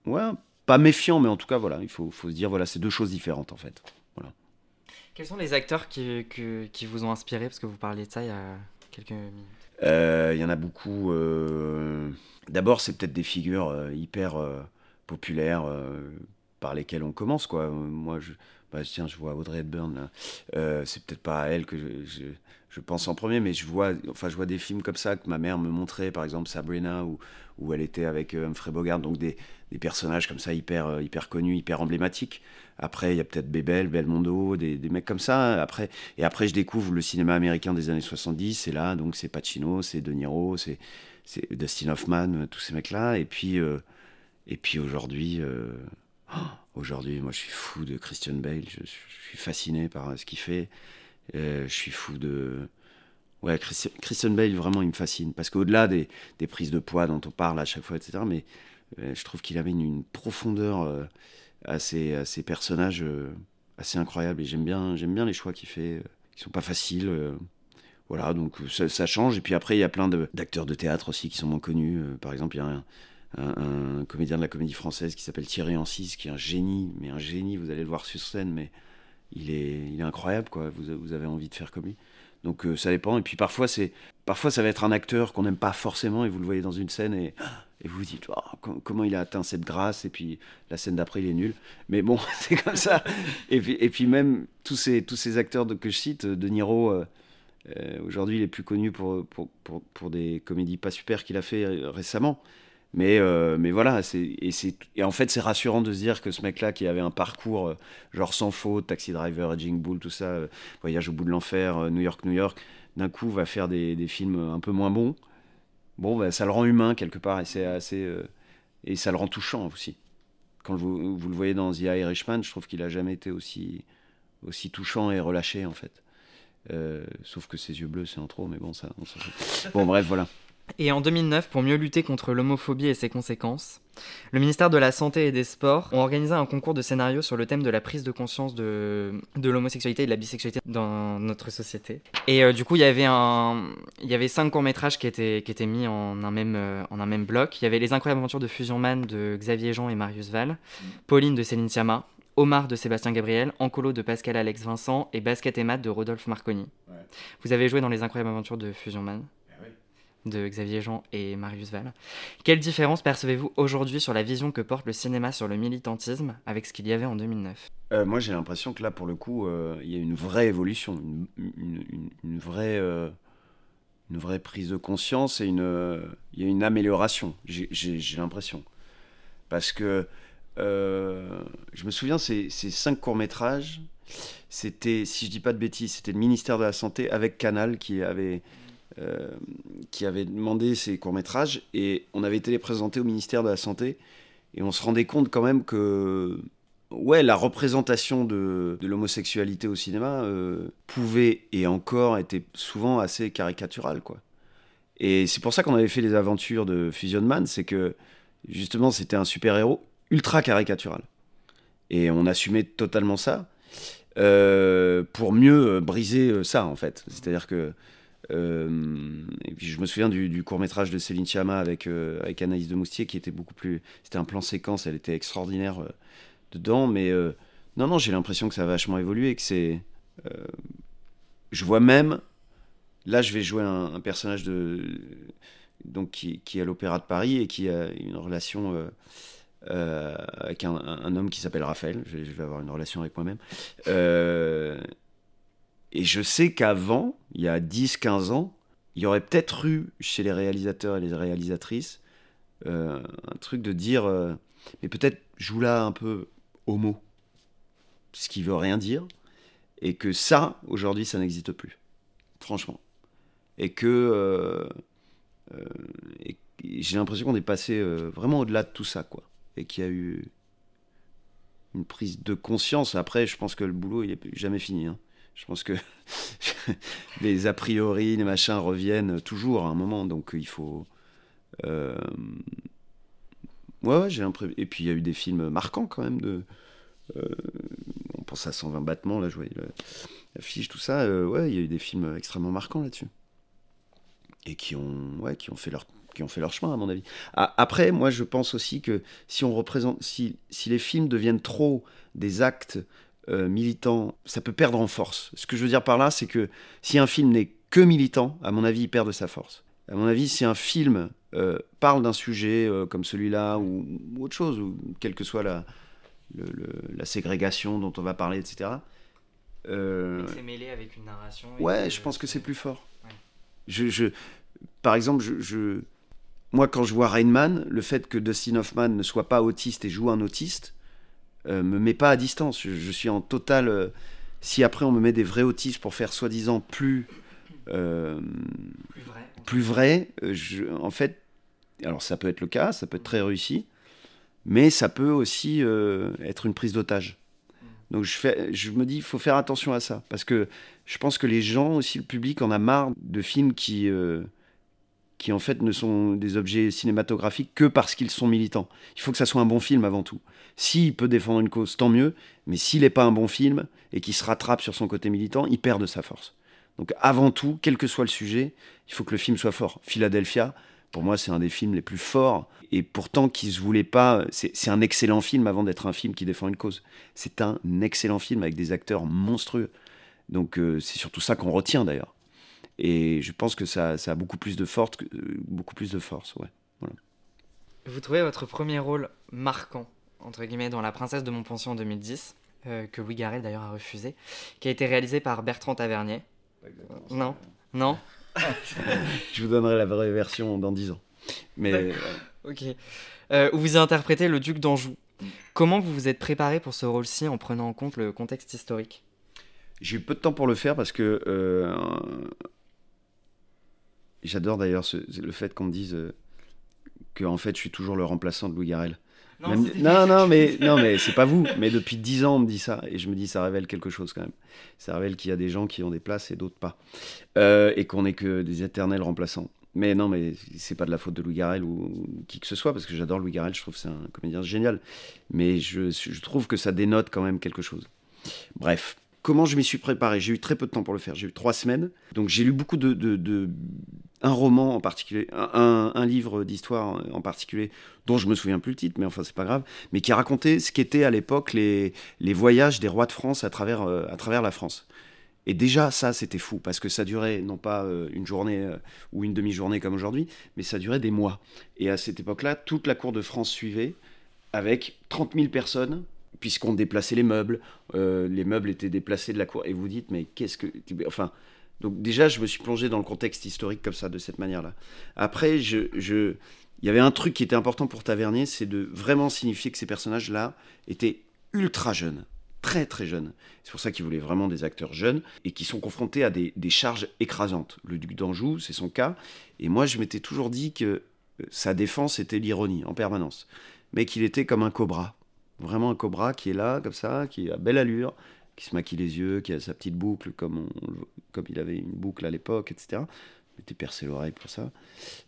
Speaker 2: ouais, pas méfiant, mais en tout cas, voilà, il faut, faut se dire, voilà, c'est deux choses différentes, en fait.
Speaker 1: Quels sont les acteurs qui, qui vous ont inspiré? Parce que vous parliez de ça il y a quelques minutes.
Speaker 2: Euh, Il y en a beaucoup. euh, D'abord, c'est peut-être des figures euh, hyper populaires par lesquels on commence. Quoi. Moi, je, bah, tiens, je vois Audrey Hepburn c'est peut-être pas à elle que je, pense en premier, mais je vois, enfin, je vois des films comme ça que ma mère me montrait, par exemple Sabrina, où, où elle était avec Humphrey Bogart, des personnages comme ça hyper, hyper connus, hyper emblématiques. Après, il y a peut-être Bebel, Belmondo, des, des, mecs comme ça. Après, et après, je découvre le cinéma américain des années 70. Et là, donc, c'est Pacino, c'est De Niro, c'est Dustin Hoffman, tous ces mecs-là. Et puis, et puis aujourd'hui, oh, aujourd'hui, moi, je suis fou de Christian Bale. Je, suis fasciné par ce qu'il fait. je suis fou de. Ouais, Christian Bale, vraiment, il me fascine. Parce qu'au-delà des, des, prises de poids dont on parle à chaque fois, etc., mais je trouve qu'il avait une, profondeur à ces, personnages euh, assez incroyables. Et j'aime bien, les choix qu'il fait, euh, qui sont pas faciles. Euh. voilà, donc ça, change. Et puis après, il y a plein d'acteurs de, théâtre aussi qui sont moins connus. par exemple, il y a un, comédien de la comédie française qui s'appelle Thierry Ancis, qui est un génie, mais un génie, vous allez le voir sur scène, mais il est, il est incroyable, quoi. Vous, vous avez envie de faire comme lui. Donc ça dépend. Et puis parfois, c'est, parfois ça va être un acteur qu'on n'aime pas forcément, et vous le voyez dans une scène, et et vous vous dites oh, comment il a atteint cette grâce? Et puis la scène d'après il est nul. Mais bon (laughs) c'est comme ça. Et puis, et puis même tous ces, tous ces acteurs que je cite De Niro euh, euh, aujourd'hui il est plus connu pour, pour, pour, pour, des comédies pas super qu'il a fait euh, récemment mais, mais voilà et, et en fait c'est rassurant de se dire que ce mec là qui avait un parcours genre sans faute Taxi Driver Raging Bull tout ça Voyage au bout de l'enfer New York New York d'un coup va faire des, des films un peu moins bons bon, bah, ça le rend humain quelque part et c'est assez euh, et ça le rend touchant aussi. Quand vous, vous le voyez dans The Irishman, je trouve qu'il a jamais été aussi aussi touchant et relâché en fait. Euh, sauf que ses yeux bleus, c'est en trop, mais bon, ça. bon, bref, voilà.
Speaker 1: Et en 2009, pour mieux lutter contre l'homophobie et ses conséquences, le ministère de la Santé et des Sports ont organisé un concours de scénarios sur le thème de la prise de conscience de, de l'homosexualité et de la bisexualité dans notre société. Et euh, du coup, il y avait un, il y avait cinq courts métrages qui étaient, qui étaient mis en un même, euh, en un même bloc. Il y avait Les incroyables aventures de Fusion Man de Xavier Jean et Marius Val, Pauline de Céline Sciamma, Omar de Sébastien Gabriel, Ancolo de Pascal Alex Vincent et Basket et Math de Rodolphe Marconi. Vous avez joué dans Les incroyables aventures de Fusion Man? De Xavier Jean et Marius Val. Quelle différence percevez-vous aujourd'hui sur la vision que porte le cinéma sur le militantisme avec ce qu'il y avait en 2009
Speaker 2: euh, Moi j'ai l'impression que là pour le coup euh, il y a une vraie évolution, une, vraie, euh, vraie prise de conscience et une, amélioration, j'ai l'impression. Parce que je me souviens ces, ces cinq courts-métrages, c'était, si je dis pas de bêtises, c'était le ministère de la Santé avec Canal qui avait qui avait demandé ces courts-métrages et on avait été les présenter au ministère de la Santé et on se rendait compte quand même que ouais, la représentation de, de l'homosexualité au cinéma euh, pouvait et encore était souvent assez caricaturale quoi. Et c'est pour ça qu'on avait fait les aventures de Fusion Man, c'est que justement c'était un super-héros ultra caricatural. Et on assumait totalement ça euh, pour mieux briser ça en fait. C'est-à-dire que euh, et puis je me souviens du, court métrage de Céline Chama avec, euh, avec Anaïs de Moustier qui était beaucoup plus. C'était un plan séquence, elle était extraordinaire euh, dedans, mais non, non, j'ai l'impression que ça a vachement évolué, que c'est. je vois même. Là, je vais jouer un, personnage de, donc, qui, est à l'Opéra de Paris et qui a une relation. avec un, homme qui s'appelle Raphaël, je, vais avoir une relation avec moi-même. Euh, et je sais qu'avant, il y a 10-15 ans, il y aurait peut-être eu chez les réalisateurs et les réalisatrices euh, un truc de dire, euh, mais peut-être joue là un peu homo, ce qui veut rien dire, et que ça, aujourd'hui, ça n'existe plus, franchement. Et que euh, j'ai l'impression qu'on est passé vraiment au-delà de tout ça, quoi, et qu'il y a eu une prise de conscience. Après, je pense que le boulot, il n'est jamais fini. Hein. Je pense que (laughs) les a priori, les machins reviennent toujours à un moment, donc il faut. Euh... Ouais, j'ai l'impression. Et puis il y a eu des films marquants quand même. Euh... On pense à 120 battements, là, je voyais l'affiche, tout ça. Euh, ouais, il y a eu des films extrêmement marquants là-dessus. Et qui ont, ouais, qui ont fait leur qui ont fait leur chemin à mon avis. Après, moi je pense aussi que si on représente, si, si les films deviennent trop des actes euh, militant, ça peut perdre en force. Ce que je veux dire par là, c'est que si un film n'est que militant, à mon avis, il perd de sa force. À mon avis, si un film euh, parle d'un sujet euh, comme celui-là ou, ou, autre chose, ou quelle que soit la, le, le, la ségrégation dont on va parler, etc.
Speaker 1: C'est mêlé avec une narration.
Speaker 2: Ouais, je pense que c'est plus fort. Ouais. Je, je, par exemple, je, je, moi, quand je vois Rainman, le fait que Dustin Hoffman ne soit pas autiste et joue un autiste euh, me met pas à distance. Je, je suis en total. Euh, si après on me met des vrais autistes pour faire soi-disant plus.
Speaker 1: Euh, plus vrai.
Speaker 2: Plus vrai je, en fait, alors ça peut être le cas, ça peut être très réussi, mais ça peut aussi être une prise d'otage. Donc je, fais, je me dis, il faut faire attention à ça, parce que je pense que les gens, aussi le public, en a marre de films qui, qui en fait ne sont des objets cinématographiques que parce qu'ils sont militants. Il faut que ça soit un bon film avant tout. S'il peut défendre une cause, tant mieux, mais s'il n'est pas un bon film et qu'il se rattrape sur son côté militant, il perd de sa force. Donc avant tout, quel que soit le sujet, il faut que le film soit fort. Philadelphia, pour moi, c'est un des films les plus forts. Et pourtant, qui se voulait pas. C'est un excellent film avant d'être un film qui défend une cause. C'est un excellent film avec des acteurs monstrueux. Donc, euh, c'est surtout ça qu'on retient d'ailleurs. Et je pense que ça, a beaucoup plus de force. Euh, beaucoup plus de force, ouais. Voilà.
Speaker 1: Vous trouvez votre premier rôle marquant, entre guillemets, dans La Princesse de Montpension en 2010, euh, que Louis Garrel d'ailleurs a refusé, qui a été réalisé par Bertrand Tavernier. Non Non (laughs)
Speaker 2: je vous donnerai la vraie version dans 10 ans. Mais. (laughs)
Speaker 1: ok. Euh, où vous interprétez le duc d'Anjou. Comment vous vous êtes préparé pour ce rôle-ci en prenant en compte le contexte historique?
Speaker 2: J'ai eu peu de temps pour le faire parce que. Euh, J'adore d'ailleurs le fait qu'on me dise euh, que en fait je suis toujours le remplaçant de Louis Garrel.
Speaker 1: Non,
Speaker 2: Même... non, non, mais, non, mais (laughs) c'est pas vous. Mais depuis 10 ans, on me dit ça. Et je me dis, ça révèle quelque chose quand même. Ça révèle qu'il y a des gens qui ont des places et d'autres pas. Euh, et qu'on n'est que des éternels remplaçants. Mais non, mais c'est pas de la faute de Louis Garrel ou qui que ce soit, parce que j'adore Louis Garrel, je trouve que c'est un comédien génial. Mais je, je trouve que ça dénote quand même quelque chose. Bref, comment je m'y suis préparé? J'ai eu très peu de temps pour le faire. J'ai eu trois semaines. Donc j'ai lu beaucoup de, de, de un roman en particulier, un, un livre d'histoire en particulier, dont je me souviens plus le titre, mais enfin c'est pas grave, mais qui racontait ce qu'étaient à l'époque les, les voyages des rois de France à travers, euh, à travers la France. Et déjà, ça, c'était fou, parce que ça durait non pas euh, une journée euh, ou une demi-journée comme aujourd'hui, mais ça durait des mois. Et à cette époque-là, toute la cour de France suivait, avec 30 000 personnes, puisqu'on déplaçait les meubles, les meubles étaient déplacés de la cour. Et vous dites, mais qu'est-ce que. Enfin. Donc déjà, je me suis plongé dans le contexte historique comme ça, de cette manière-là. Après, il y avait un truc qui était important pour Tavernier, c'est de vraiment signifier que ces personnages-là étaient ultra jeunes, très très jeunes. C'est pour ça qu'il voulait vraiment des acteurs jeunes et qui sont confrontés à des, des charges écrasantes. Le duc d'Anjou, c'est son cas. Et moi, je m'étais toujours dit que sa défense était l'ironie en permanence, mais qu'il était comme un cobra. Vraiment un cobra qui est là, comme ça, qui a belle allure, qui se maquille les yeux, qui a sa petite boucle, comme, comme il avait une boucle à l'époque, etc. Il était percé l'oreille pour ça.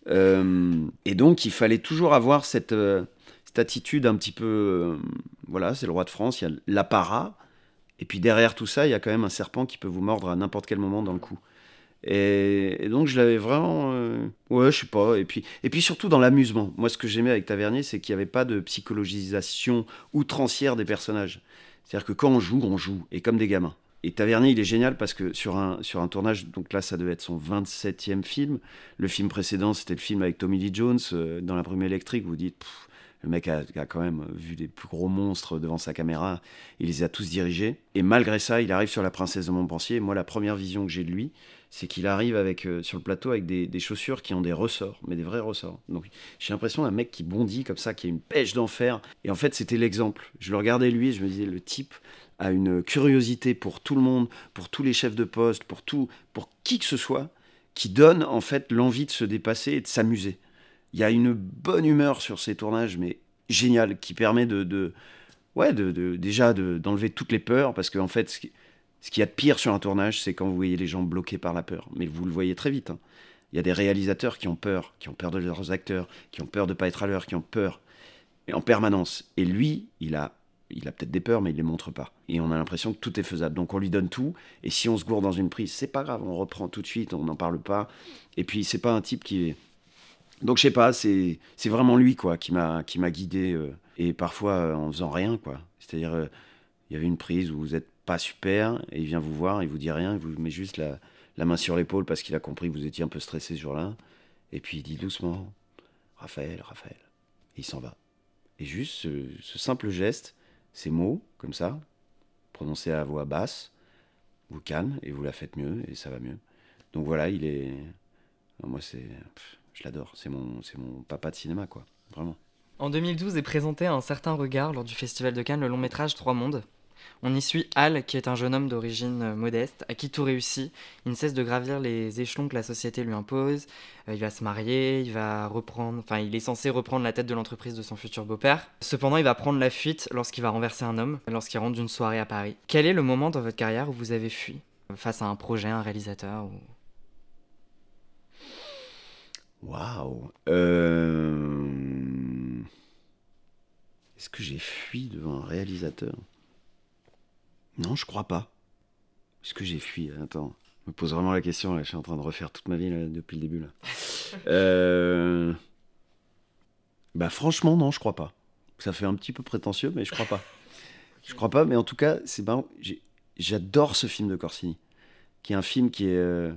Speaker 2: Euh, et donc, il fallait toujours avoir cette, euh, cette attitude un petit peu. Euh, voilà, c'est le roi de France, il y a l'apparat. Et puis derrière tout ça, il y a quand même un serpent qui peut vous mordre à n'importe quel moment dans le cou. Et, donc je l'avais vraiment, ouais, je sais pas. Et puis, et puis surtout dans l'amusement. Moi, ce que j'aimais avec Tavernier, c'est qu'il n'y avait pas de psychologisation outrancière des personnages. C'est-à-dire que quand on joue, on joue, et comme des gamins. Et Tavernier, il est génial parce que sur un, tournage, donc là, ça devait être son 27e film. Le film précédent, c'était le film avec Tommy Lee Jones, euh, dans la brume électrique. Vous dites, le mec a, quand même vu des plus gros monstres devant sa caméra. Il les a tous dirigés. Et malgré ça, il arrive sur La Princesse de Montpensier. Moi, la première vision que j'ai de lui, c'est qu'il arrive avec, euh, sur le plateau avec des, chaussures qui ont des ressorts, mais des vrais ressorts. Donc j'ai l'impression d'un mec qui bondit comme ça, qui a une pêche d'enfer. Et en fait, c'était l'exemple. Je le regardais lui et je me disais, le type a une curiosité pour tout le monde, pour tous les chefs de poste, pour, tout, pour qui que ce soit, qui donne en fait l'envie de se dépasser et de s'amuser. Il y a une bonne humeur sur ces tournages, mais génial, qui permet de, de ouais, de, déjà d'enlever toutes les peurs, parce qu'en fait, ce qui, ce qu'il y a de pire sur un tournage, c'est quand vous voyez les gens bloqués par la peur. Mais vous le voyez très vite. Hein. Il y a des réalisateurs qui ont peur, qui ont peur de leurs acteurs, qui ont peur de ne pas être à l'heure, qui ont peur et en permanence. Et lui, il a, il a peut-être des peurs, mais il les montre pas. Et on a l'impression que tout est faisable. Donc on lui donne tout. Et si on se gourde dans une prise, c'est pas grave, on reprend tout de suite, on n'en parle pas. Et puis c'est pas un type qui. Donc je sais pas, c'est vraiment lui quoi qui m'a qui m'a guidé euh, et parfois euh, en faisant rien quoi. C'est-à-dire euh, il y avait une prise où vous êtes pas super, et il vient vous voir, il vous dit rien, il vous met juste la, main sur l'épaule parce qu'il a compris que vous étiez un peu stressé ce jour-là. Et puis il dit doucement Raphaël, Raphaël. Et il s'en va. Et juste ce, simple geste, ces mots, comme ça, prononcés à voix basse, vous calme et vous la faites mieux et ça va mieux. Donc voilà, il est. Moi, c'est. Je l'adore. C'est mon, mon papa de cinéma, quoi. Vraiment.
Speaker 1: En 2012 est présenté à un certain regard lors du Festival de Cannes le long métrage Trois mondes. On y suit Al, qui est un jeune homme d'origine euh, modeste, à qui tout réussit. Il ne cesse de gravir les échelons que la société lui impose. Euh, il va se marier, il va reprendre, enfin, il est censé reprendre la tête de l'entreprise de son futur beau-père. Cependant, il va prendre la fuite lorsqu'il va renverser un homme, lorsqu'il rentre d'une soirée à Paris. Quel est le moment dans votre carrière où vous avez fui face à un projet, un réalisateur ou...
Speaker 2: Waouh Euh, Est-ce que j'ai fui devant un réalisateur? Non, je crois pas. Est-ce que j'ai fui? Attends, je me pose vraiment la question. Là. Je suis en train de refaire toute ma vie là, depuis le début. Là. (laughs) Euh, Bah franchement, non, je crois pas. Ça fait un petit peu prétentieux, mais je crois pas. Je crois pas, mais en tout cas, c'est marrant. J'adore ce film de Corsini, qui est un film qui est euh,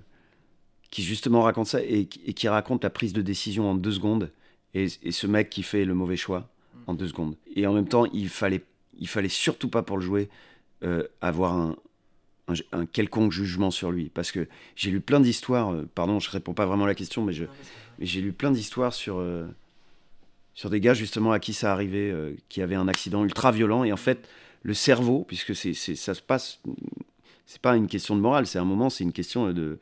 Speaker 2: qui justement raconte ça et, qui- et qui raconte la prise de décision en deux secondes et, et ce mec qui fait le mauvais choix en deux secondes. Et en même temps, il fallait il fallait surtout pas pour le jouer euh, avoir un, un, un quelconque jugement sur lui parce que j'ai lu plein d'histoires. euh, pardon, je réponds pas vraiment à la question, mais je mais j'ai lu plein d'histoires sur, euh, sur des gars justement à qui ça arrivait, qui avaient un accident ultra violent. Et en fait, le cerveau, puisque c'est, c'est- ça se passe, c'est pas une question de morale, c'est un moment, c'est une question de,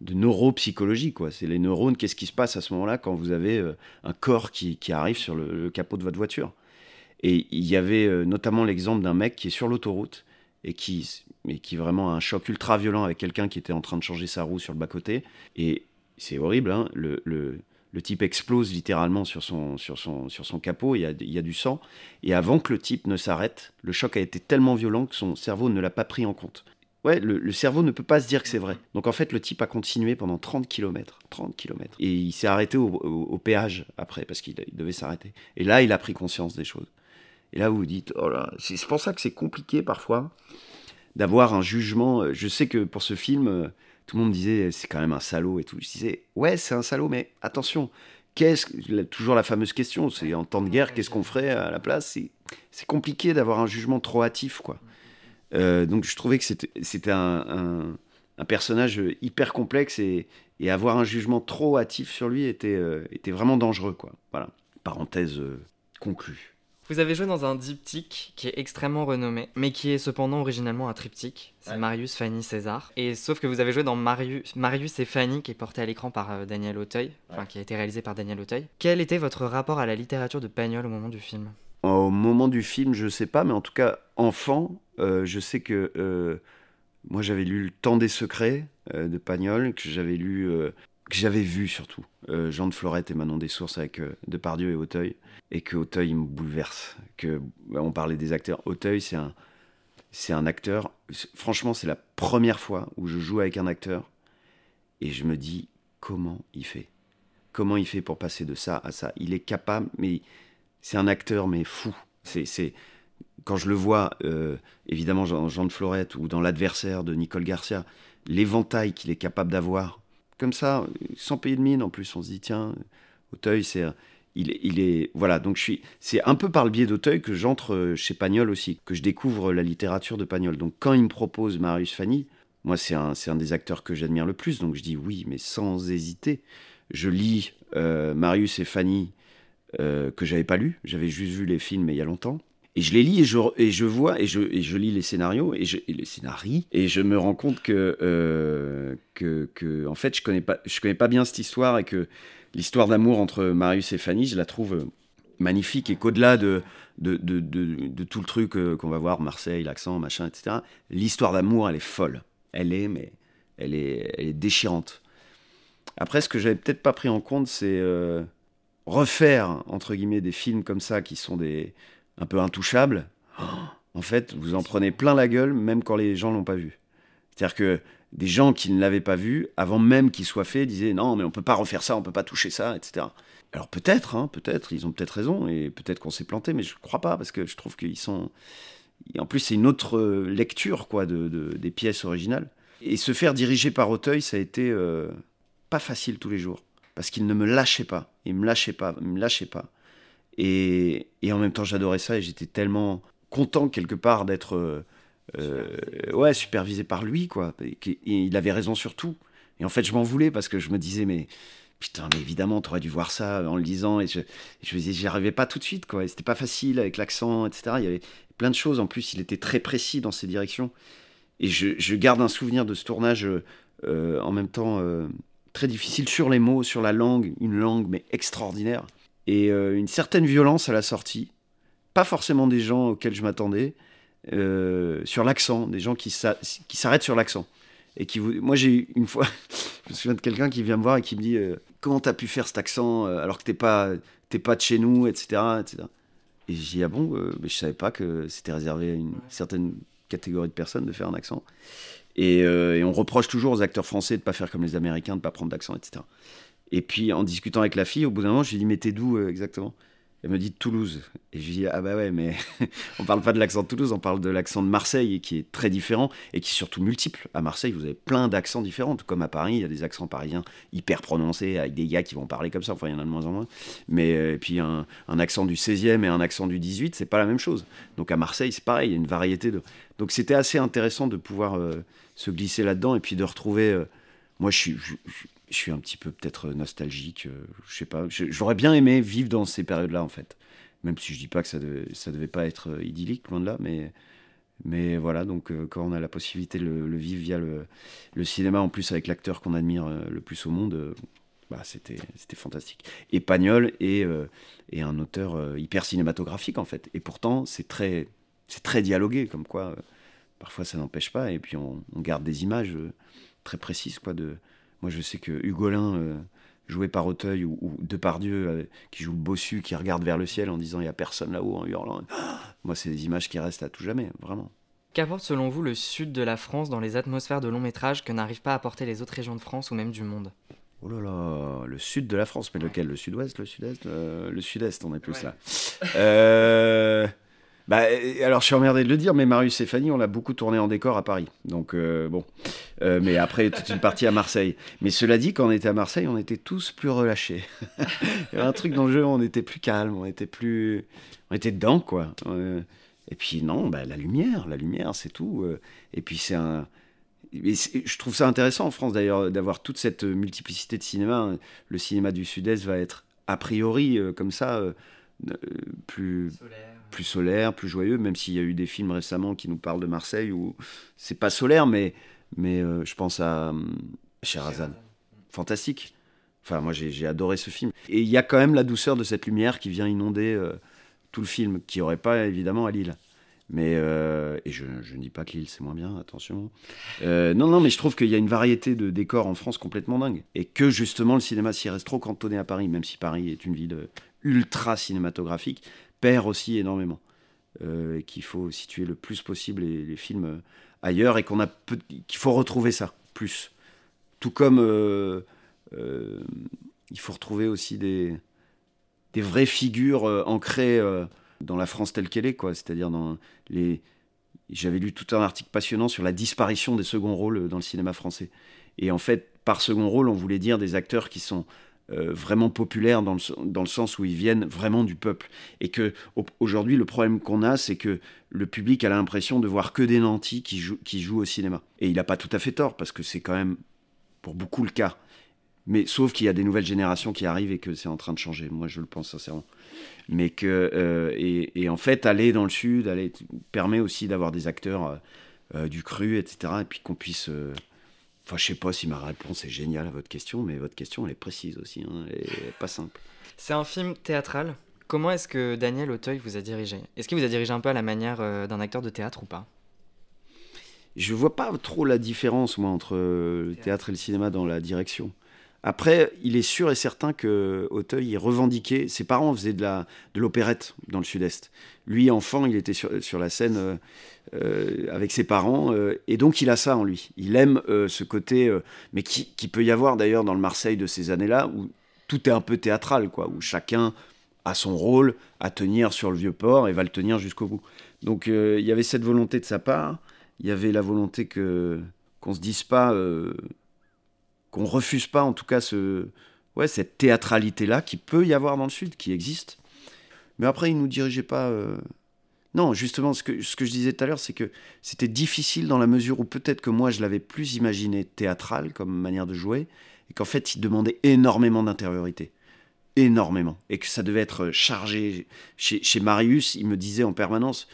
Speaker 2: de neuropsychologie. Quoi. C'est les neurones, qu'est-ce qui se passe à ce moment-là quand vous avez euh, un corps qui, qui arrive sur le, le capot de votre voiture. Et il y avait euh, notamment l'exemple d'un mec qui est sur l'autoroute et qui, qui vraiment a un choc ultra violent avec quelqu'un qui était en train de changer sa roue sur le bas-côté. Et c'est horrible, hein, le, le, type explose littéralement sur son, sur son, sur son capot, il y, a, il y a du sang. Et avant que le type ne s'arrête, le choc a été tellement violent que son cerveau ne l'a pas pris en compte. Ouais, le, le cerveau ne peut pas se dire que c'est vrai. Donc en fait, le type a continué pendant 30 km. 30 km. Et il s'est arrêté au, au- péage après, parce qu'il il devait s'arrêter. Et là, il a pris conscience des choses. Et là, vous vous dites, oh c'est pour ça que c'est compliqué parfois d'avoir un jugement. Je sais que pour ce film, euh, tout le monde disait, c'est quand même un salaud et tout. Je disais, ouais, c'est un salaud, mais attention, qu'est-ce toujours la fameuse question, c'est en temps de guerre, qu'est-ce qu'on ferait à la place? C'est compliqué d'avoir un jugement trop hâtif, quoi. Euh, donc je trouvais que c'était un, personnage hyper complexe et, avoir un jugement trop hâtif sur lui était, euh, était vraiment dangereux, quoi. Voilà. Parenthèse euh, conclue.
Speaker 1: Vous avez joué dans un diptyque qui est extrêmement renommé, mais qui est cependant originellement un triptyque. C'est
Speaker 2: Ouais.
Speaker 1: Marius, Fanny, César. Et sauf que vous avez joué dans Marius, Marius et Fanny, qui est porté à l'écran par euh, Daniel Auteuil, enfin qui a été réalisé par Daniel Auteuil. Quel était votre rapport à la littérature de Pagnol au moment du film?
Speaker 2: Au moment du film, je sais pas, mais en tout cas, enfant, euh, je sais que euh, moi j'avais lu Le Temps des secrets de Pagnol, que j'avais lu, que j'avais vu surtout, euh, Jean de Florette et Manon des Sources avec euh, Depardieu et Auteuil, et que Auteuil il me bouleverse. Que bah, on parlait des acteurs, Auteuil c'est un, c'est un acteur. Franchement, c'est la première fois où je joue avec un acteur et je me dis comment il fait, comment il fait pour passer de ça à ça? Il est capable, mais c'est un acteur mais fou. C'est, c'est quand je le vois, euh, évidemment dans Jean de Florette ou dans l'adversaire de Nicole Garcia, l'éventail qu'il est capable d'avoir, comme ça, sans payer de mine. En plus, on se dit tiens, Auteuil, c'est il, est- il est voilà. Donc je suis, c'est un peu par le biais d'Auteuil que j'entre euh, chez Pagnol aussi, que je découvre la littérature de Pagnol. Donc quand il me propose Marius Fanny, moi c'est un, un des acteurs que j'admire le plus. Donc je dis oui, mais sans hésiter. Je lis euh, Marius et Fanny euh, que j'avais pas lu. J'avais juste vu les films il y a longtemps. Et je les lis et je, et je vois et je, et je lis les scénarios et, les scénarii et je me rends compte que, euh, que, que en fait je connais pas je connais pas bien cette histoire et que l'histoire d'amour entre Marius et Fanny je la trouve magnifique et qu'au-delà de de, de, de, de tout le truc euh, qu'on va voir Marseille l'accent machin etc l'histoire d'amour elle est folle. Elle est mais elle est elle est déchirante. Après ce que j'avais peut-être pas pris en compte c'est euh, refaire entre guillemets des films comme ça qui sont des un peu intouchables, (gasps) oh, en fait, vous en prenez plein la gueule, même quand les gens l'ont pas vu. C'est-à-dire que des gens qui ne l'avaient pas vu, avant même qu'il soit fait, disaient non, mais on peut pas refaire ça, on peut pas toucher ça, etc. Alors peut-être, hein, peut-être, ils ont peut-être raison, et peut-être qu'on s'est planté, mais je crois pas, parce que je trouve qu'ils sont. Et en plus, c'est une autre lecture, quoi, de, de- des pièces originales. Et se faire diriger par Auteuil, ça a été euh, pas facile tous les jours. parce qu'il ne me lâchait pas. Il me lâchait pas, il me lâchait pas. Et, et en même temps, j'adorais ça et j'étais tellement content quelque part d'être euh, euh, ouais, supervisé par lui, quoi. Et, il avait raison sur tout. Et en fait, je m'en voulais parce que je me disais, mais putain, mais évidemment, tu aurais dû voir ça en le lisant. Et je, je me disais, j'y arrivais pas tout de suite, quoi. C'était pas facile avec l'accent, etc. Il y avait plein de choses. En plus, il était très précis dans ses directions. Et je, je garde un souvenir de ce tournage euh, en même temps très difficile sur les mots, sur la langue, une langue mais extraordinaire. Et une certaine violence à la sortie. Pas forcément des gens auxquels je m'attendais, euh, sur l'accent, des gens qui s'arrêtent sur l'accent. Et qui. Moi, j'ai une fois, (laughs) je me souviens de quelqu'un qui vient me voir et qui me dit euh, Comment t'as pu faire cet accent euh, alors que t'es pas, pas de chez nous, etc. etc. Et je dis Ah bon mais Je savais pas que c'était réservé à une certaine catégorie de personnes de faire un accent. Et, et, on reproche toujours aux acteurs français de pas faire comme les Américains, de pas prendre d'accent, etc. Et puis en discutant avec la fille, au bout d'un moment, je lui dis Mais t'es d'où exactement? Elle me dit Toulouse. Et je lui dis, ah bah ouais, mais (laughs) on parle pas de l'accent de Toulouse, on parle de l'accent de Marseille, qui est très différent et qui est surtout multiple. À Marseille, vous avez plein d'accents différents, comme à Paris, il y a des accents parisiens hyper prononcés, avec des gars qui vont parler comme ça, enfin il y en a de moins en moins. Mais euh, puis un, accent du 16e et un accent du 18, c'est pas la même chose. Donc à Marseille, c'est pareil, il y a une variété de... Donc c'était assez intéressant de pouvoir euh, se glisser là-dedans et puis de retrouver... Euh, moi, je suis, je suis un petit peu peut-être nostalgique. Euh, je sais pas. J'aurais bien aimé vivre dans ces périodes-là, en fait. Même si je dis pas que ça devait, ça devait pas être euh, idyllique, loin de là, mais, mais voilà. Donc, euh, quand on a la possibilité de le, vivre via le, le, cinéma, en plus avec l'acteur qu'on admire le plus au monde, bah, c'était, fantastique. Et Pagnol est, est un auteur hyper cinématographique, en fait. Et pourtant, c'est très, très dialogué, comme quoi. parfois, ça n'empêche pas. Et puis, on garde des images très précises, quoi, de moi, je sais que Hugolin, euh, joué par Auteuil, ou, ou Depardieu, euh, qui joue le bossu, qui regarde vers le ciel en disant il n'y a personne là-haut en hurlant. (gasps) moi, c'est des images qui restent à tout jamais, vraiment.
Speaker 1: Qu'apporte selon vous le sud de la France dans les atmosphères de long métrage que n'arrivent pas à apporter les autres régions de France ou même du monde?
Speaker 2: Oh là là, le sud de la France, mais lequel? Le sud-ouest, le sud-est euh, Le sud-est, on est plus là. Euh, bah, alors, je suis emmerdé de le dire, mais Marius et Fanny, on l'a beaucoup tourné en décor à Paris. Donc, euh, bon. Euh, mais après, toute une partie à Marseille. Mais cela dit, quand on était à Marseille, on était tous plus relâchés. (laughs) Il y avait un truc dans le jeu, on était plus calme, on était plus. On était dedans, quoi. Euh, et puis, non, bah, la lumière, la lumière, c'est tout. Et puis, c'est un. je trouve ça intéressant en France d'ailleurs d'avoir toute cette multiplicité de cinéma. Le cinéma du Sud-Est va être a priori comme ça plus plus solaire, plus joyeux, même s'il y a eu des films récemment qui nous parlent de Marseille où c'est pas solaire, mais, mais euh, je pense à euh, Sherazade. Fantastique. Enfin, moi, j'ai adoré ce film. Et il y a quand même la douceur de cette lumière qui vient inonder euh, tout le film, qui n'y aurait pas évidemment à Lille. Mais et je, je, ne dis pas que Lille c'est moins bien, attention. non, non, mais je trouve qu'il y a une variété de décors en France complètement dingue. Et que justement le cinéma s'y reste trop cantonné à Paris, même si Paris est une ville ultra cinématographique perd aussi énormément. Euh, qu'il faut situer le plus possible les, films euh, ailleurs et qu'on a qu'il faut retrouver ça plus. Tout comme euh, il faut retrouver aussi des, des vraies figures ancrées dans la France telle qu'elle est, quoi. C'est-à-dire dans les. J'avais lu tout un article passionnant sur la disparition des seconds rôles dans le cinéma français. Et en fait, par second rôle, on voulait dire des acteurs qui sont euh, vraiment populaires dans le, dans le, sens où ils viennent vraiment du peuple. Et que aujourd'hui, le problème qu'on a, c'est que le public a l'impression de voir que des nantis qui, jouent, qui jouent au cinéma. Et il n'a pas tout à fait tort, parce que c'est quand même pour beaucoup le cas. Mais sauf qu'il y a des nouvelles générations qui arrivent et que c'est en train de changer. Moi, je le pense sincèrement. Mais que euh, et, en fait, aller dans le sud, aller permet aussi d'avoir des acteurs euh, du cru, etc. Et puis qu'on puisse Enfin, je sais pas si ma réponse est géniale à votre question, mais votre question, elle est précise aussi, hein, elle est pas simple.
Speaker 1: C'est un film théâtral. Comment est-ce que Daniel Auteuil vous a dirigé? Est-ce qu'il vous a dirigé un peu à la manière euh, d'un acteur de théâtre ou pas?
Speaker 2: Je vois pas trop la différence, moi, entre le théâtre et le cinéma dans la direction. Après, il est sûr et certain que Auteuil est revendiqué. Ses parents faisaient de l'opérette dans le Sud-Est. Lui, enfant, il était sur, sur la scène euh, euh, avec ses parents, euh, et donc il a ça en lui. Il aime ce côté, mais qui, qui, peut y avoir d'ailleurs dans le Marseille de ces années-là, où tout est un peu théâtral, quoi, où chacun a son rôle à tenir sur le vieux port et va le tenir jusqu'au bout. Donc il y avait cette volonté de sa part. Il y avait la volonté que qu'on se dise pas qu'on refuse pas en tout cas ce, ouais, cette théâtralité-là qui peut y avoir dans le Sud, qui existe. Mais après, il ne nous dirigeait pas. euh, Non, justement, ce que, ce que je disais tout à l'heure, c'est que c'était difficile dans la mesure où peut-être que moi, je l'avais plus imaginé théâtral comme manière de jouer, et qu'en fait, il demandait énormément d'intériorité. Énormément. Et que ça devait être chargé. Chez, Marius, il me disait en permanence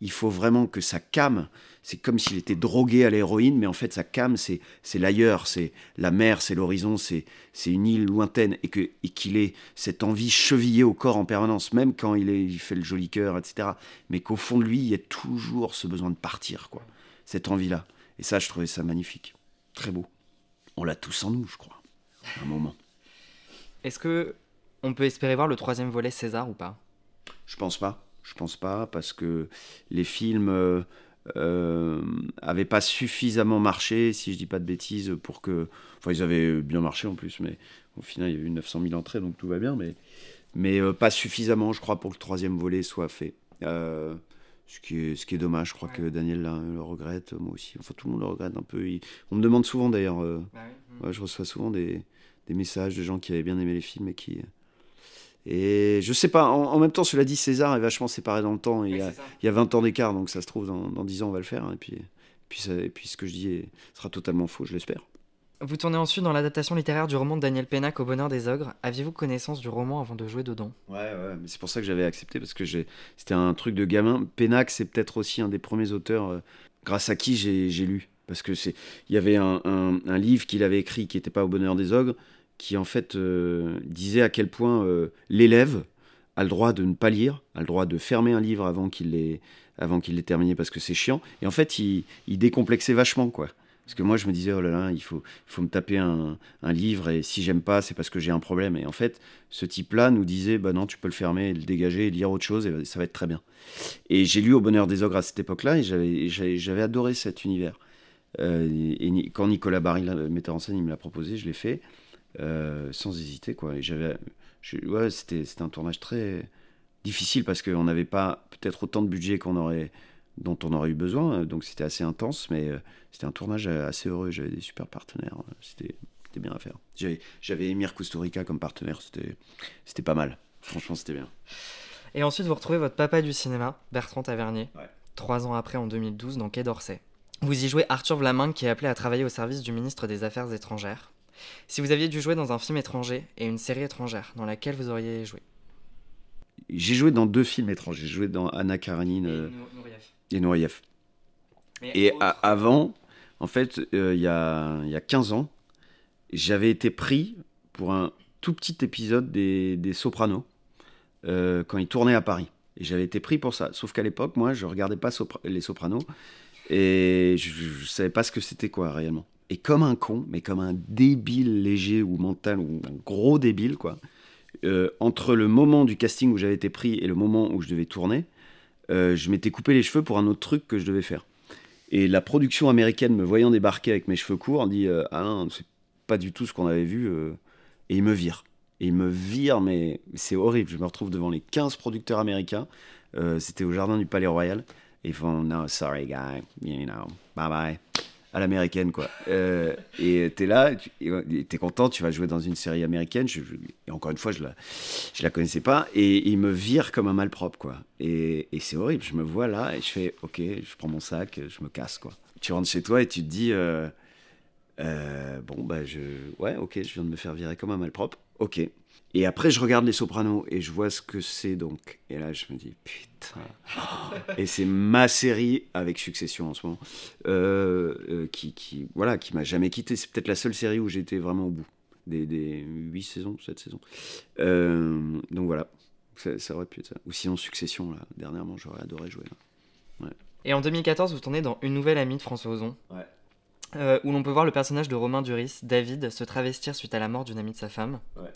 Speaker 2: il faut vraiment que ça came. C'est comme s'il était drogué à l'héroïne, mais en fait, ça came, c'est, l'ailleurs, c'est la mer, c'est l'horizon, c'est, une île lointaine, et, que, et qu'il ait cette envie chevillée au corps en permanence, même quand il, est, il fait le joli cœur, etc. Mais qu'au fond de lui, il y a toujours ce besoin de partir, quoi. Cette envie-là. Et ça, je trouvais ça magnifique. Très beau. On l'a tous en nous, je crois, à un moment.
Speaker 1: Est-ce que on peut espérer voir le troisième volet César ou pas?
Speaker 2: Je pense pas. Je pense pas parce que les films euh, euh, avaient pas suffisamment marché, si je dis pas de bêtises, pour que. Enfin, ils avaient bien marché en plus, mais au final, il y a eu 900 000 entrées, donc tout va bien, mais, mais euh, pas suffisamment, je crois, pour que le troisième volet soit fait. Euh, ce qui, est, ce qui est dommage, je crois que Daniel le, le regrette, moi aussi. Enfin, tout le monde le regrette un peu. Il- on me demande souvent d'ailleurs, euh, ouais, je reçois souvent des, des messages de gens qui avaient bien aimé les films et qui. Et je sais pas, en, en même temps, cela dit, César est vachement séparé dans le temps. il, y a, il y a 20 ans d'écart, donc ça se trouve, dans, dans 10 ans, on va le faire. Et puis, puis, ça- et puis ce que je dis est- sera totalement faux, je l'espère.
Speaker 1: Vous tournez ensuite dans l'adaptation littéraire du roman de Daniel Pénac Au bonheur des ogres. Aviez-vous connaissance du roman avant de jouer dedans?
Speaker 2: Ouais, ouais, mais c'est pour ça que j'avais accepté, parce que c'était un truc de gamin. Pénac, c'est peut-être aussi un des premiers auteurs euh, grâce à qui j'ai j'ai lu. Parce que c'est, il y avait un, un- un livre qu'il avait écrit qui n'était pas au bonheur des ogres, qui en fait euh, disait à quel point euh, l'élève a le droit de ne pas lire, a le droit de fermer un livre avant qu'il l'ait, avant qu'il l'ait terminé parce que c'est chiant. Et en fait, il, décomplexait vachement, quoi. Parce que moi, je me disais, oh là là, il faut, faut me taper un, livre, et si j'aime pas, c'est parce que j'ai un problème. Et en fait, ce type-là nous disait, bah non, tu peux le fermer, le dégager, lire autre chose, et ça va être très bien. Et j'ai lu Au bonheur des ogres à cette époque-là, et j'avais, adoré cet univers. Euh, et, quand Nicolas Barry, le metteur en scène, il me l'a proposé, je l'ai fait, euh, sans hésiter, quoi. Et j'avais, ouais, c'était, c'était un tournage très difficile, parce qu'on n'avait pas peut-être autant de budget qu'on aurait dont on aurait eu besoin, donc c'était assez intense, mais euh, c'était un tournage assez heureux, j'avais des super partenaires, c'était, c'était bien à faire. J'avais, j'avais Emir Kusturica comme partenaire, c'était, c'était pas mal, franchement c'était bien.
Speaker 1: Et ensuite, vous retrouvez votre papa du cinéma, Bertrand Tavernier,
Speaker 2: Ouais.
Speaker 1: trois ans après, en 2012, dans Quai d'Orsay. Vous y jouez Arthur Vlaminck, qui est appelé à travailler au service du ministre des Affaires étrangères. Si vous aviez dû jouer dans un film étranger et une série étrangère, dans laquelle vous auriez joué
Speaker 2: J'ai joué dans deux films étrangers, j'ai joué dans Anna Karenine euh, et Nourieff. Et a- avant, en fait, euh, il y, a, y a 15 ans, j'avais été pris pour un tout petit épisode des, des Sopranos euh, quand ils tournaient à Paris. Et j'avais été pris pour ça. Sauf qu'à l'époque, moi, je regardais pas Sopra- les Sopranos et je, je savais pas ce que c'était quoi réellement. Et comme un con, mais comme un débile léger ou mental ou un gros débile quoi. euh, entre le moment du casting où j'avais été pris et le moment où je devais tourner, euh, je m'étais coupé les cheveux pour un autre truc que je devais faire. Et la production américaine, me voyant débarquer avec mes cheveux courts, dit euh, Ah non, c'est pas du tout ce qu'on avait vu. euh, et ils me virent. Et ils me virent, mais c'est horrible. Je me retrouve devant les 15 producteurs américains. Euh, C'était au jardin du Palais Royal. Et ils font No, sorry, guy. You know, bye bye. À l'américaine, quoi. Euh, et t'es là, t'es content, tu vas jouer dans une série américaine. Et encore une fois, je la, je la connaissais pas. Et ils me virent comme un malpropre, quoi. Et, et c'est horrible. Je me vois là et je fais Ok, je prends mon sac, je me casse, quoi. Tu rentres chez toi et tu te dis euh, euh, Bon, bah, je. Ouais, ok, je viens de me faire virer comme un malpropre. Ok. Et après, je regarde Les Sopranos et je vois ce que c'est donc. Et là, je me dis Putain. (laughs) Et c'est ma série avec Succession en ce moment, euh, euh, qui, qui, voilà, qui m'a jamais quitté. C'est peut-être la seule série où j'étais vraiment au bout. Des, des 8 saisons, 7 saisons. Euh, donc voilà, ça, ça aurait pu être ça. Ou sinon Succession, là, dernièrement, j'aurais adoré jouer là.
Speaker 1: Et en 2014, vous tournez dans Une nouvelle amie de François Ozon,
Speaker 2: Ouais.
Speaker 1: euh, où l'on peut voir le personnage de Romain Duris, David, se travestir suite à la mort d'une amie de sa femme.
Speaker 2: Ouais.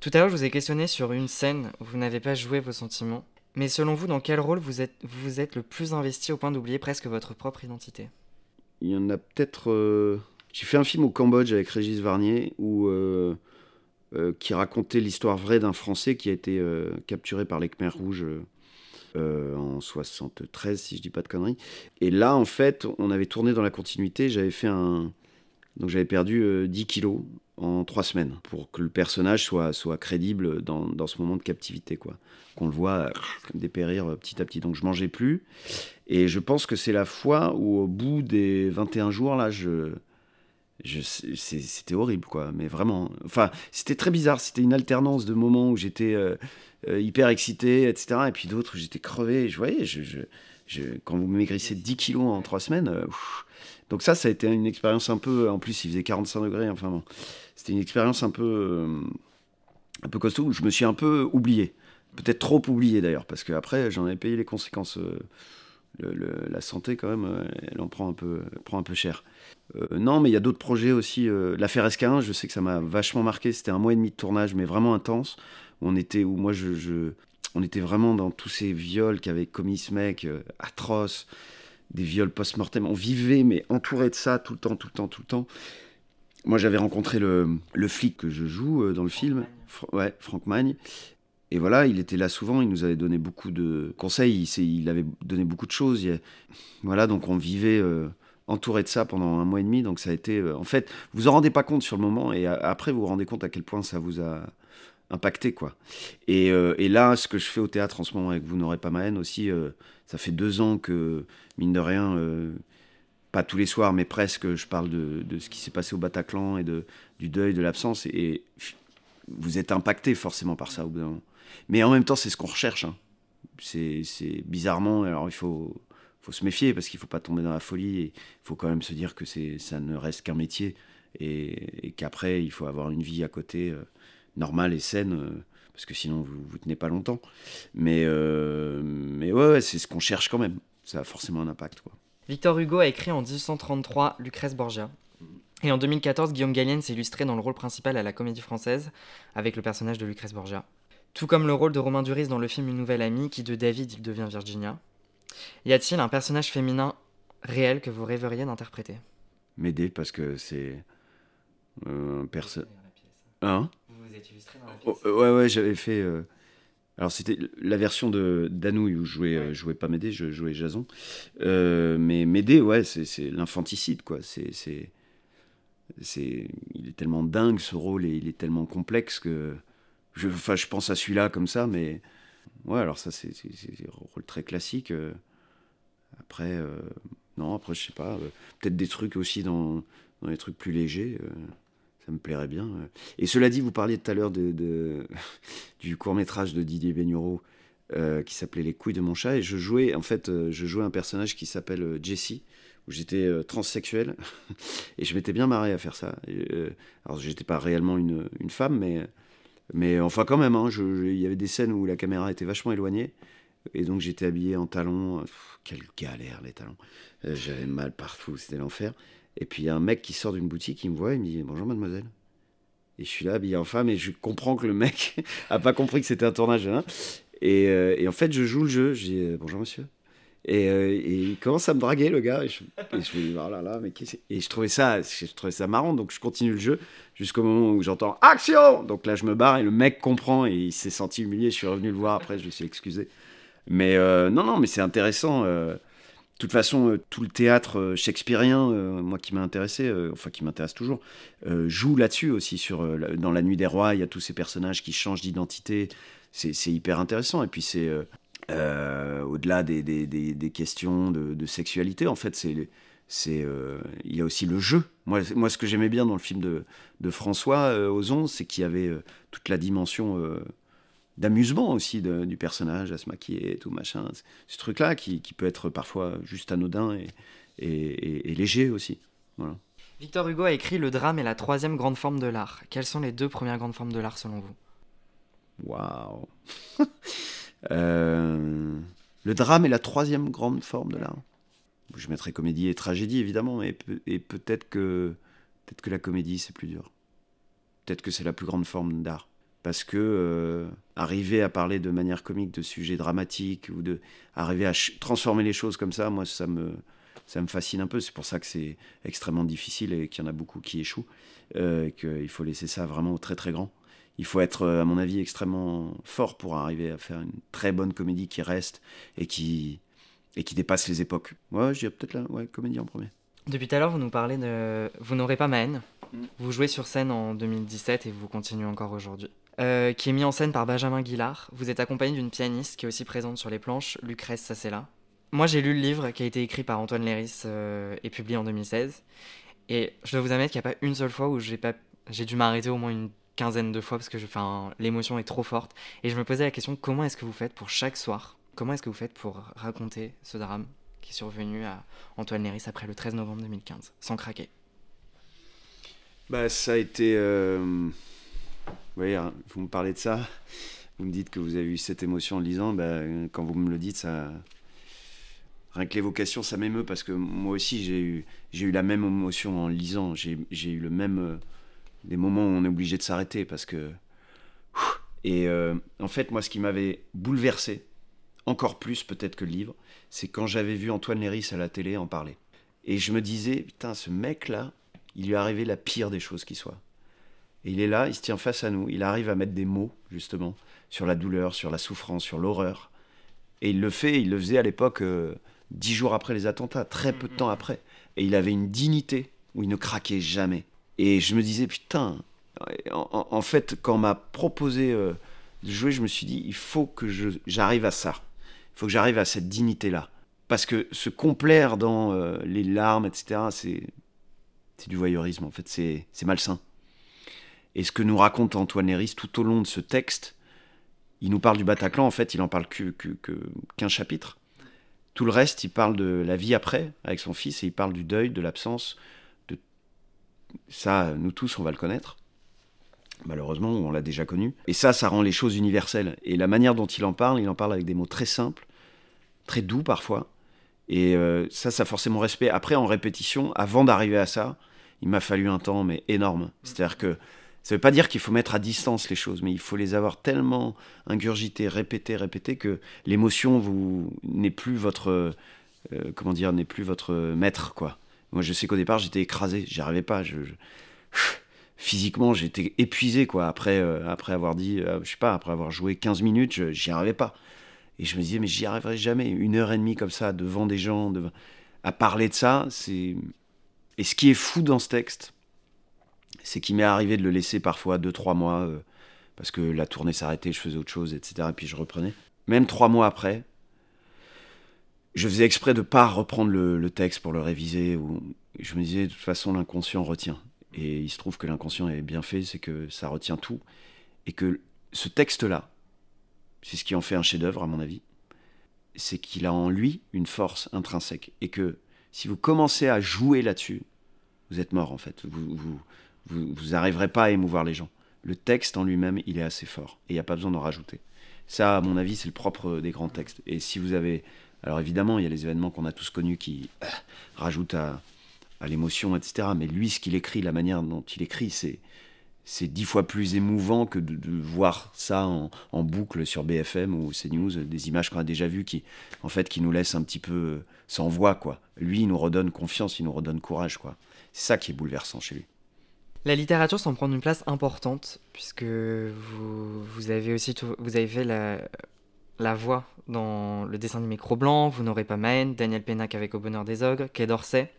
Speaker 1: Tout à l'heure, je vous ai questionné sur une scène où vous n'avez pas joué vos sentiments. Mais selon vous, dans quel rôle vous êtes, vous êtes le plus investi au point d'oublier presque votre propre identité?
Speaker 2: Il y en a peut-être. euh, J'ai fait un film au Cambodge avec Régis Varnier où, euh, euh, qui racontait l'histoire vraie d'un Français qui a été capturé par les Khmers rouges en 73, si je dis pas de conneries. Et là, en fait, on avait tourné dans la continuité. J'avais fait un, Donc j'avais perdu 10 kilos en trois semaines pour que le personnage soit, soit crédible dans, dans ce moment de captivité, quoi. Qu'on le voit dépérir petit à petit. Donc je mangeais plus. Et je pense que c'est la fois où, au bout des 21 jours, là, je. je c'était horrible, quoi. Mais vraiment. Enfin, c'était très bizarre. C'était une alternance de moments où j'étais hyper excité, etc. Et puis d'autres où j'étais crevé. Je voyais, je, je, quand vous maigrissez 10 kilos en trois semaines. Donc ça, ça a été une expérience un peu. En plus, il faisait 45 degrés. Enfin bon, c'était une expérience un peu, un peu costaud. Je me suis un peu oublié, peut-être trop oublié d'ailleurs, parce qu'après, j'en ai payé les conséquences la santé, quand même, euh, elle en prend un peu, prend un peu cher. Euh, non, mais il y a d'autres projets aussi. Euh, l'affaire SK1, je sais que ça m'a vachement marqué. C'était un mois et demi de tournage, mais vraiment intense. Où on était, où moi, je, on était vraiment dans tous ces viols qu'avait commis ce mec, atroce, des viols post-mortem. On vivait, mais entouré de ça tout le temps, tout le temps, tout le temps. Moi, j'avais rencontré le, le, flic que je joue dans le film, ouais, Franck Magne, et voilà, il était là souvent, il nous avait donné beaucoup de conseils, il, il avait donné beaucoup de choses. voilà, donc on vivait euh, entouré de ça pendant un mois et demi. Donc ça a été. Euh, en fait, vous en rendez pas compte sur le moment, et après vous vous rendez compte à quel point ça vous a impacté, quoi. Et, euh, et là, ce que je fais au théâtre en ce moment avec Vous n'aurez pas ma haine aussi, ça fait deux ans que, mine de rien, pas tous les soirs, mais presque, je parle de, ce qui s'est passé au Bataclan et de, du deuil, de l'absence. Et, vous êtes impacté forcément par ça au bout d'un moment. Mais en même temps, c'est ce qu'on recherche. Hein. C'est bizarrement, alors il faut, faut se méfier parce qu'il ne faut pas tomber dans la folie il faut quand même se dire que ça ne reste qu'un métier et, qu'après, il faut avoir une vie à côté euh, normale et saine. Euh, parce que sinon vous vous tenez pas longtemps. Mais, euh, mais ouais, c'est ce qu'on cherche quand même. Ça a forcément un impact. Quoi.
Speaker 1: Victor Hugo a écrit en 1833 Lucrèce Borgia. Et en 2014, Guillaume Gallienne s'est illustré dans le rôle principal à la Comédie Française avec le personnage de Lucrèce Borgia. Tout comme le rôle de Romain Duris dans le film Une nouvelle amie, qui de David il devient Virginia. Y a-t-il un personnage féminin réel que vous rêveriez d'interpréter?
Speaker 2: M'aider parce que c'est un
Speaker 1: personnage.
Speaker 2: Hein? Vous vous êtes illustré dans la pièce oh, Ouais, ouais, j'avais fait. Euh, alors c'était la version de d'Anouille où je jouais, euh, jouais pas Médée, je jouais Jason. Euh, mais Médée, ouais, c'est l'infanticide, quoi. C'est, c'est, il est tellement dingue ce rôle et il est tellement complexe que je, enfin, je pense à celui-là comme ça, mais ouais, alors ça, c'est un rôle très classique. Euh. Après, euh, non, après, je sais pas, euh, peut-être des trucs aussi dans, dans les trucs plus légers. Ça me plairait bien. Et cela dit, vous parliez tout à l'heure de, (laughs) du court métrage de Didier Begnureau qui s'appelait Les couilles de mon chat, et je jouais, en fait, je jouais un personnage qui s'appelle Jessie où j'étais transsexuel (laughs) et je m'étais bien marré à faire ça. alors j'étais pas réellement une, une, femme, mais mais enfin, quand même, hein, il y avait des scènes où la caméra était vachement éloignée. Et donc j'étais habillé en talons. quelle galère les talons. Euh, j'avais mal partout, c'était l'enfer. Et puis il y a un mec qui sort d'une boutique, il me voit, il me dit Bonjour mademoiselle. Et je suis là habillé en femme et je comprends que le mec (laughs) a pas compris que c'était un tournage. Hein. Et, euh, et, en fait, je joue le jeu. Je dis Bonjour monsieur. Euh, et, il commence à me draguer, le gars. Et je, me dis, oh là là, mais Et je trouvais, ça, je trouvais ça marrant, donc je continue le jeu jusqu'au moment où j'entends Action Donc là, je me barre et le mec comprend et il s'est senti humilié. Je suis revenu le voir après, je me suis excusé. Mais euh, non, non, mais c'est intéressant. Euh. De toute façon, tout le théâtre shakespearien, moi qui m'a intéressé, enfin qui m'intéresse toujours, joue là-dessus aussi. Sur, dans La Nuit des Rois, il y a tous ces personnages qui changent d'identité. C'est hyper intéressant. Et puis c'est euh, au-delà des, des, des, questions de, sexualité, en fait, c'est c'est euh, il y a aussi le jeu. Moi, moi ce que j'aimais bien dans le film de, de François euh, Ozon, c'est qu'il y avait toute la dimension d'amusement aussi du personnage à se maquiller et tout machin. Ce truc-là qui, qui, peut être parfois juste anodin et, et, et, léger aussi. Voilà.
Speaker 1: Victor Hugo a écrit Le drame est la troisième grande forme de l'art. Quelles sont les deux premières grandes formes de l'art selon vous?
Speaker 2: Waouh (laughs) Euh, le drame est la troisième grande forme de l'art. Je mettrais comédie et tragédie, évidemment, et, et peut-être que, peut que la comédie, c'est plus dur. Peut-être que c'est la plus grande forme d'art. Parce que euh, arriver à parler de manière comique de sujets dramatiques, ou de arriver à transformer les choses comme ça, moi, ça me, ça me fascine un peu. C'est pour ça que c'est extrêmement difficile et qu'il y en a beaucoup qui échouent. Euh, qu'il faut laisser ça vraiment au très très grand il faut être, à mon avis, extrêmement fort pour arriver à faire une très bonne comédie qui reste et qui, et qui dépasse les époques. Ouais, je dirais peut-être la ouais, comédie en premier.
Speaker 1: Depuis tout à l'heure, vous nous parlez de Vous n'aurez pas ma haine.
Speaker 2: Mm.
Speaker 1: Vous jouez sur scène en 2017 et vous continuez encore aujourd'hui. Euh, qui est mis en scène par Benjamin Guillard. Vous êtes accompagné d'une pianiste qui est aussi présente sur les planches, Lucrèce Sassella. Moi, j'ai lu le livre qui a été écrit par Antoine Léris euh, et publié en 2016. Et je dois vous admettre qu'il n'y a pas une seule fois où j'ai pas... dû m'arrêter au moins une quinzaine de fois parce que enfin, l'émotion est trop forte. Et je me posais la question comment est-ce que vous faites pour chaque soir Comment est-ce que vous faites pour raconter ce drame qui est survenu à Antoine Léris après le 13 novembre 2015, sans craquer?
Speaker 2: Bah, Ça a été. Euh... Hein, vous me parlez de ça, vous me dites que vous avez eu cette émotion en lisant, bah, quand vous me le dites, ça. Rien que l'évocation, ça m'émeut parce que moi aussi, j'ai eu, la même émotion en lisant. J'ai, j'ai eu le même. Euh, des moments où on est obligé de s'arrêter parce que. Et euh, en fait, moi, ce qui m'avait bouleversé, encore plus peut-être que le livre, c'est quand j'avais vu Antoine Léris à la télé en parler. Et je me disais, putain, ce mec-là, il lui est arrivé la pire des choses qui soit. Et il est là, il se tient face à nous, il arrive à mettre des mots, justement, sur la douleur, sur la souffrance, sur l'horreur. Et il le fait, il le faisait à l'époque, euh, dix jours après les attentats, très peu de temps après. Et il avait une dignité où il ne craquait jamais. Et je me disais, putain, en, fait, quand on m'a proposé euh, de jouer, je me suis dit, il faut que j'arrive à ça. Il faut que j'arrive à cette dignité-là. Parce que se complaire dans euh, les larmes, etc., c'est du voyeurisme, en fait, c'est malsain. Et ce que nous raconte Antoine Léris tout au long de ce texte, il nous parle du Bataclan, en fait, il en parle qu'un que, chapitre. Tout le reste, il parle de la vie après, avec son fils, et il parle du deuil, de l'absence. Ça, nous tous, on va le connaître. Malheureusement, on l'a déjà connu. Et ça, ça rend les choses universelles. Et la manière dont il en parle, il en parle avec des mots très simples, très doux parfois. Et euh, ça, ça force mon respect. Après, en répétition, avant d'arriver à ça, il m'a fallu un temps, mais énorme. C'est-à-dire que ça ne veut pas dire qu'il faut mettre à distance les choses, mais il faut les avoir tellement ingurgitées, répétées, répétées, que l'émotion vous n'est plus votre, euh, comment dire, n'est plus votre maître, quoi. Moi, je sais qu'au départ, j'étais écrasé, j'y arrivais pas. Je, (sighs) Physiquement, j'étais épuisé, quoi. Après, euh, après avoir dit, euh, je sais pas, après avoir joué 15 minutes, j'y arrivais pas. Et je me disais, mais j'y arriverai jamais. Une heure et demie comme ça, devant des gens, à parler de ça, c'est et ce qui est fou dans ce texte, c'est qu'il m'est arrivé de le laisser parfois deux, trois mois, euh, parce que la tournée s'arrêtait, je faisais autre chose, etc. Et puis je reprenais. Même trois mois après, je faisais exprès de pas reprendre le, texte pour le réviser. Ou, je me disais, de toute façon, l'inconscient retient. Et il se trouve que l'inconscient est bien fait, c'est que ça retient tout. Et que ce texte-là, c'est ce qui en fait un chef-d'œuvre, à mon avis, c'est qu'il a en lui une force intrinsèque. Et que si vous commencez à jouer là-dessus, vous êtes mort en fait. Vous, vous, arriverez pas à émouvoir les gens. Le texte en lui-même, il est assez fort et il n'y a pas besoin d'en rajouter. Ça, à mon avis, c'est le propre des grands textes. Et si vous avez. Alors évidemment, il y a les événements qu'on a tous connus qui euh, rajoutent à, à l'émotion, etc. Mais lui, ce qu'il écrit, la manière dont il écrit, c'est c'est dix fois plus émouvant que de, voir ça en, boucle sur BFM ou CNews, des images qu'on a déjà vues qui, en fait, qui nous laissent un petit peu sans voix, quoi. Lui, il nous redonne confiance, il nous redonne courage, quoi. C'est ça qui est bouleversant chez lui.
Speaker 1: La littérature s'en prend une place importante, puisque vous, avez aussi vous avez fait la, voix dans le dessin animé Cro-Blanc, Vous n'aurez pas Maine, Daniel Pénac avec Au bonheur des ogres, Quai d'Orsay.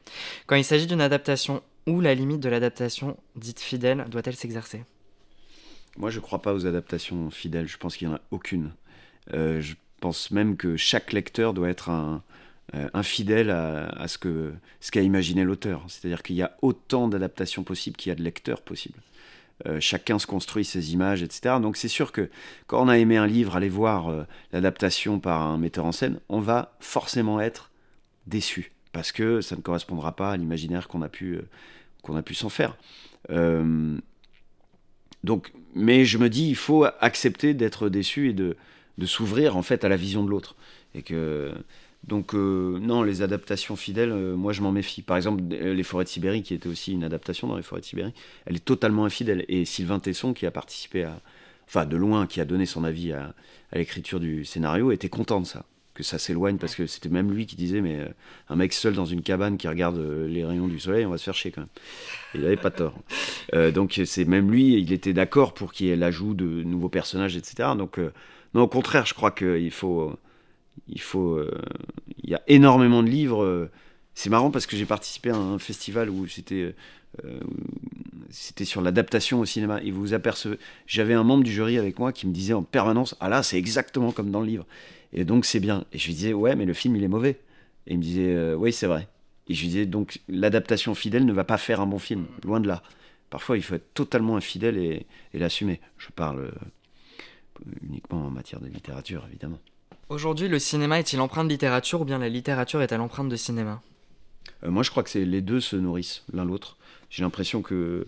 Speaker 1: Quand il s'agit d'une adaptation, où la limite de l'adaptation dite fidèle doit-elle s'exercer?
Speaker 2: Moi, je ne crois pas aux adaptations fidèles, je pense qu'il n'y en a aucune. Euh, je pense même que chaque lecteur doit être un, euh, infidèle à, ce que ce qu'a imaginé l'auteur. C'est-à-dire qu'il y a autant d'adaptations possibles qu'il y a de lecteurs possibles. Euh, chacun se construit ses images, etc. Donc c'est sûr que quand on a aimé un livre, aller voir euh, l'adaptation par un metteur en scène, on va forcément être déçu parce que ça ne correspondra pas à l'imaginaire qu'on a pu pu s'en faire. donc, mais je me dis, il faut accepter d'être déçu et de, de s'ouvrir en fait à la vision de l'autre et que donc euh, non, les adaptations fidèles, euh, moi je m'en méfie. Par exemple, euh, Les Forêts de Sibérie, qui était aussi une adaptation dans Les Forêts de Sibérie, elle est totalement infidèle. Et Sylvain Tesson, qui a participé à, enfin de loin, qui a donné son avis à, l'écriture du scénario, était content de ça, que ça s'éloigne, parce que c'était même lui qui disait, mais un mec seul dans une cabane qui regarde les rayons du soleil, on va se faire chier quand même. il n'avait pas tort. donc c'est même lui, il était d'accord pour qu'il y ait l'ajout de nouveaux personnages, etc. Donc non, au contraire, je crois qu'il faut il faut, euh, il y a énormément de livres. Euh, C'est marrant parce que j'ai participé à un festival où c'était euh, c'était sur l'adaptation au cinéma. Et vous apercevez, j'avais un membre du jury avec moi qui me disait en permanence Ah là, c'est exactement comme dans le livre. Et donc c'est bien. Et je lui disais Ouais, mais le film il est mauvais. Et il me disait Oui, c'est vrai. Et je lui disais Donc l'adaptation fidèle ne va pas faire un bon film, loin de là. Parfois il faut être totalement infidèle et, l'assumer. Je parle uniquement en matière de littérature, évidemment.
Speaker 1: Aujourd'hui, le cinéma est-il empreinte de littérature ou bien la littérature est-elle empreinte de cinéma?
Speaker 2: Moi je crois que les deux se nourrissent l'un l'autre. J'ai l'impression que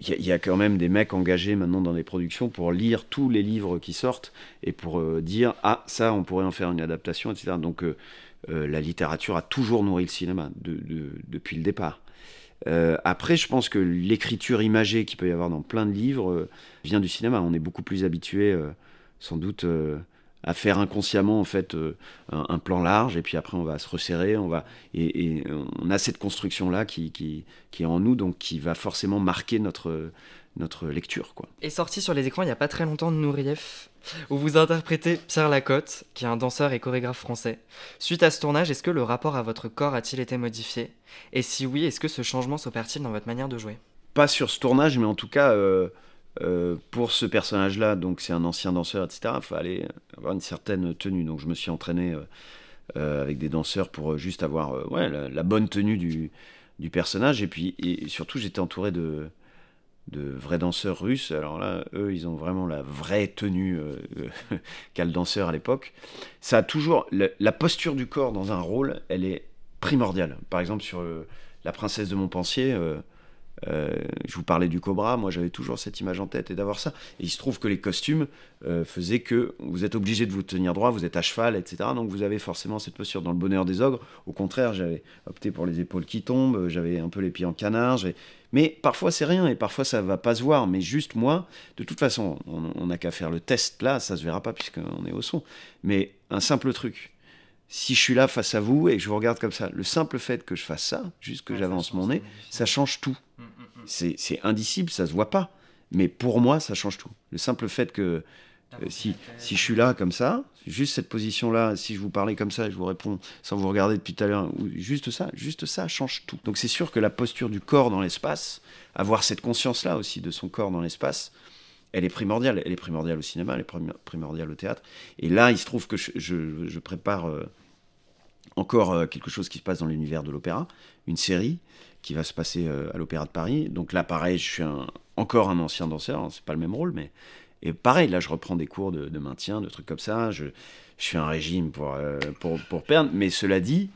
Speaker 2: il y, a quand même des mecs engagés maintenant dans les productions pour lire tous les livres qui sortent et pour euh, dire ah ça on pourrait en faire une adaptation etc donc euh, euh, la littérature a toujours nourri le cinéma depuis le départ. Après je pense que l'écriture imagée qu'il peut y avoir dans plein de livres vient du cinéma. On est beaucoup plus habitué sans doute à faire inconsciemment en fait euh, un, plan large et puis après on va se resserrer on va et, on a cette construction là qui, qui, qui, est en nous donc qui va forcément marquer notre notre lecture quoi.
Speaker 1: Et sorti sur les écrans il n'y a pas très longtemps de Nourief où vous interprétez Pierre Lacotte qui est un danseur et chorégraphe français. Suite à ce tournage est-ce que le rapport à votre corps a-t-il été modifié? Et si oui est-ce que ce changement s'opère-t-il dans votre manière de jouer?
Speaker 2: Pas sur ce tournage mais en tout cas euh, euh, pour ce personnage-là, donc c'est un ancien danseur, etc., il fallait avoir une certaine tenue. Donc je me suis entraîné euh, euh, avec des danseurs pour juste avoir ouais, la, bonne tenue du, du, personnage. Et puis surtout, j'étais entouré de, de vrais danseurs russes. Alors là, eux, ils ont vraiment la vraie tenue (laughs) qu'a le danseur à l'époque. Ça a toujours. La, posture du corps dans un rôle, elle est primordiale. Par exemple, sur La princesse de Montpensier euh, je vous parlais du Cobra, moi j'avais toujours cette image en tête et d'avoir ça. Et il se trouve que les costumes euh, faisaient que vous êtes obligé de vous tenir droit, vous êtes à cheval, etc. Donc vous avez forcément cette posture. Dans le bonheur des ogres, au contraire, j'avais opté pour les épaules qui tombent, j'avais un peu les pieds en canard. Mais parfois c'est rien et parfois ça va pas se voir. Mais juste moi, de toute façon, on n'a qu'à faire le test là, ça se verra pas puisqu'on est au son. Mais un simple truc si je suis là face à vous et que je vous regarde comme ça, le simple fait que je fasse ça, juste que j'avance mon nez, ça change tout. Mm. C'est indicible, ça se voit pas. Mais pour moi, ça change tout. Le simple fait que euh, si, si je suis là comme ça, juste cette position-là, si je vous parlais comme ça et je vous réponds sans vous regarder depuis tout à l'heure, juste ça, juste ça change tout. Donc c'est sûr que la posture du corps dans l'espace, avoir cette conscience-là aussi de son corps dans l'espace, elle est primordiale. Elle est primordiale au cinéma, elle est primordiale au théâtre. Et là, il se trouve que je, prépare euh, encore euh, quelque chose qui se passe dans l'univers de l'opéra, une série qui va se passer euh, à l'Opéra de Paris. Donc là, pareil, je suis encore un ancien danseur, hein, c'est pas le même rôle, mais et pareil, là, je reprends des cours de, maintien, de trucs comme ça. Je, je fais un régime pour, pour, pour, perdre, mais cela dit,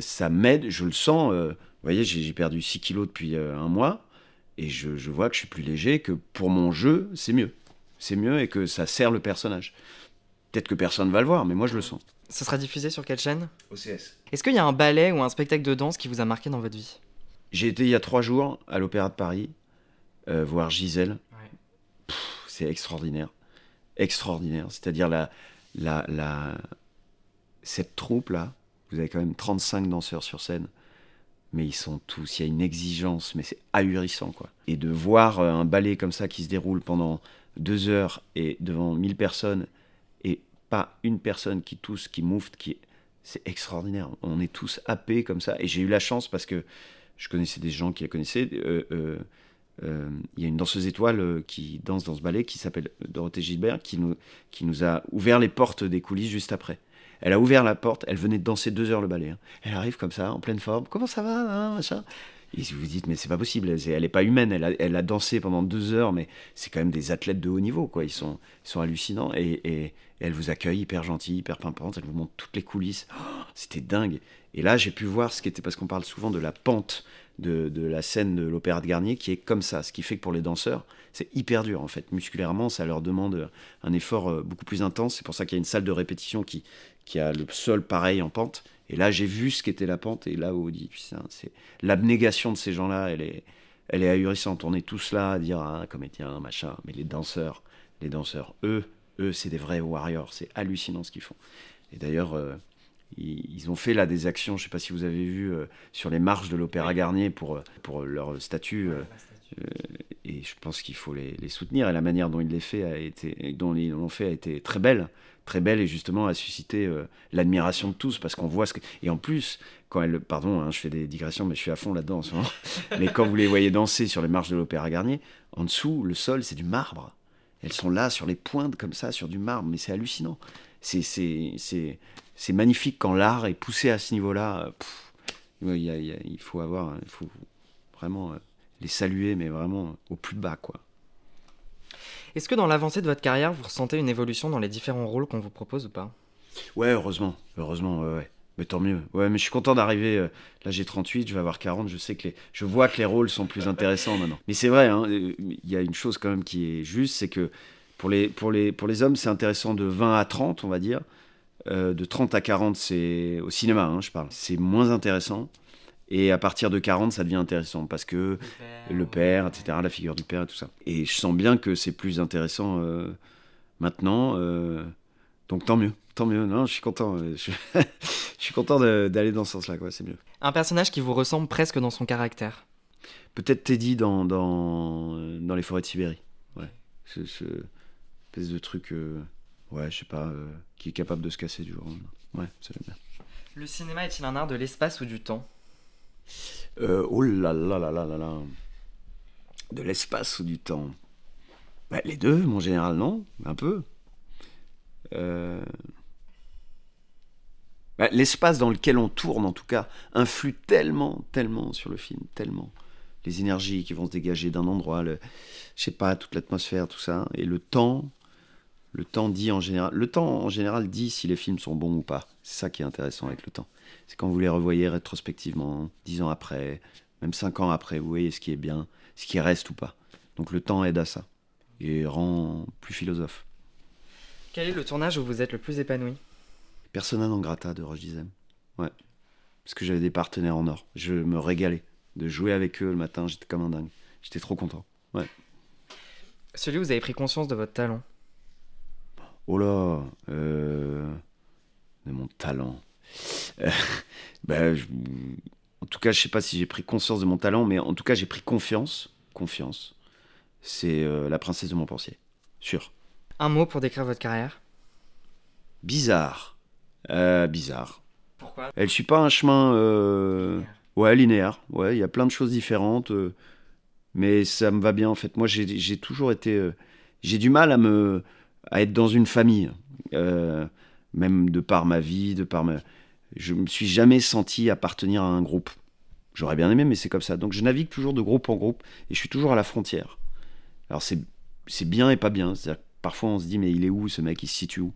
Speaker 2: ça m'aide, je le sens. vous voyez, j'ai perdu 6 kilos depuis un mois et je, vois que je suis plus léger, que pour mon jeu, c'est mieux. C'est mieux et que ça sert le personnage. Peut-être que personne ne va le voir, mais moi je le sens.
Speaker 1: Ça sera diffusé sur quelle chaîne?
Speaker 2: OCS.
Speaker 1: Est-ce qu'il y a un ballet ou un spectacle de danse qui vous a marqué dans votre vie?
Speaker 2: J'ai été il y a trois jours à l'Opéra de Paris, euh, voir Gisèle. C'est extraordinaire. Extraordinaire. C'est-à-dire la, la, la, cette troupe-là, vous avez quand même 35 danseurs sur scène mais ils sont tous, il y a une exigence, mais c'est ahurissant, quoi. Et de voir euh, un ballet comme ça qui se déroule pendant deux heures et devant mille personnes, et pas une personne qui tousse, qui moufte, qui... C'est extraordinaire. On est tous happés comme ça. Et j'ai eu la chance parce que je connaissais des gens qui la connaissaient. Euh, euh, il y a une danseuse étoile qui danse dans ce ballet qui s'appelle Dorothée Gilbert qui nous, qui nous a ouvert les portes des coulisses juste après. Elle a ouvert la porte, elle venait de danser deux heures le ballet. Hein. Elle arrive comme ça, en pleine forme. Comment ça va hein, machin? Et vous vous dites, mais c'est pas possible, elle n'est pas humaine, elle a, elle a, dansé pendant deux heures, mais c'est quand même des athlètes de haut niveau, quoi. Ils sont, ils sont hallucinants. Et, et, elle vous accueille hyper gentille, hyper pimpante, elle vous montre toutes les coulisses. Oh, c'était dingue. Et là, j'ai pu voir ce qui était, parce qu'on parle souvent de la pente de, de la scène de l'Opéra de Garnier, qui est comme ça. Ce qui fait que pour les danseurs, c'est hyper dur, en fait. Musculairement, ça leur demande un effort euh, beaucoup plus intense. C'est pour ça qu'il y a une salle de répétition qui, qui a le sol pareil en pente. Et là, j'ai vu ce qu'était la pente, et là, où dit, c'est l'abnégation de ces gens-là, elle est, elle est ahurissante. On est tous là à dire, ah, comédien, machin, mais les danseurs, les danseurs, eux, eux, c'est des vrais warriors, c'est hallucinant ce qu'ils font. Et d'ailleurs, euh, ils, ont fait là des actions, je ne sais pas si vous avez vu, euh, sur les marches de l'Opéra Garnier pour, euh, pour leur statut. et et je pense qu'il faut les, les, soutenir. Et la manière dont il les fait a été, dont ils l'ont fait a été très belle, très belle et justement a suscité euh, l'admiration de tous parce qu'on voit ce que. Et en plus, quand elle, pardon, hein, je fais des digressions, mais je suis à fond là-dedans en (laughs) mais quand vous les voyez danser sur les marches de l'Opéra Garnier, en dessous, le sol, c'est du marbre. Elles sont là sur les pointes comme ça, sur du marbre, mais c'est hallucinant. C'est magnifique quand l'art est poussé à ce niveau-là. Il faut avoir, il faut vraiment euh, les saluer, mais vraiment au plus bas, quoi.
Speaker 1: Est-ce que dans l'avancée de votre carrière, vous ressentez une évolution dans les différents rôles qu'on vous propose ou pas?
Speaker 2: Ouais, heureusement, heureusement, ouais, Mais tant mieux. Ouais, mais je suis content d'arriver. Euh, là, j'ai 38, je vais avoir 40. Je sais que je vois que les rôles sont plus intéressants maintenant. Mais c'est vrai, hein, il y a une chose quand même qui est juste, c'est que pour les, pour les, pour les hommes, c'est intéressant de 20 à 30, on va dire. Euh, de 30 à 40, c'est au cinéma, hein, je parle. C'est moins intéressant. Et à partir de 40, ça devient intéressant parce que le père, etc., la figure du père et tout ça. Et je sens bien que c'est plus intéressant euh, maintenant. Euh, donc tant mieux, tant mieux. Non, je suis content. (laughs) Je, suis content d'aller dans ce sens-là, quoi. C'est mieux.
Speaker 1: Un personnage qui vous ressemble presque dans son caractère.
Speaker 2: Peut-être Teddy dans, dans, dans les forêts de Sibérie. Ouais. Ce, espèce de truc, ouais, je sais pas, qui est capable de se casser du jour au lendemain. Ouais, ça j'aime bien.
Speaker 1: Le cinéma est-il un art de l'espace ou du temps?
Speaker 2: Euh, oh là là là là là là. De l'espace ou du temps bah, Les deux, mon général, non? Un peu. Euh, bah, l'espace dans lequel on tourne, en tout cas, influe tellement, tellement sur le film, tellement. Les énergies qui vont se dégager d'un endroit, le, je sais pas, toute l'atmosphère, tout ça. Et le temps, le temps dit en général, le temps en général dit si les films sont bons ou pas. C'est ça qui est intéressant avec le temps c'est quand vous les revoyez rétrospectivement, dix ans après, même cinq ans après, vous voyez ce qui est bien, ce qui reste ou pas. Donc le temps aide à ça et rend plus philosophe.
Speaker 1: Quel est le tournage où vous êtes le plus épanoui?
Speaker 2: Persona non grata de Roche Dizem. Ouais. Parce que j'avais des partenaires en or. Je me régalais de jouer avec eux le matin, j'étais comme un dingue. J'étais trop content. Ouais.
Speaker 1: Celui où vous avez pris conscience de votre talent?
Speaker 2: Oh là, euh, de mon talent. Euh, (laughs) bah, en tout cas, je sais pas si j'ai pris conscience de mon talent, mais en tout cas, j'ai pris confiance. Confiance. C'est euh, la princesse de Montpensier. Sûr.
Speaker 1: Un mot pour décrire votre carrière?
Speaker 2: Bizarre. Euh, bizarre.
Speaker 1: Pourquoi?
Speaker 2: Elle suit pas un chemin. Ouais, linéaire. Ouais, il y a plein de choses différentes. mais ça me va bien, en fait. Moi, j'ai toujours été. j'ai du mal à me. à être dans une famille. même de par ma vie, de par ma je me suis jamais senti appartenir à un groupe. J'aurais bien aimé, mais c'est comme ça. Donc je navigue toujours de groupe en groupe et je suis toujours à la frontière. Alors c'est, bien et pas bien. C'est-à-dire parfois on se dit, mais il est où ce mec? Il se situe où?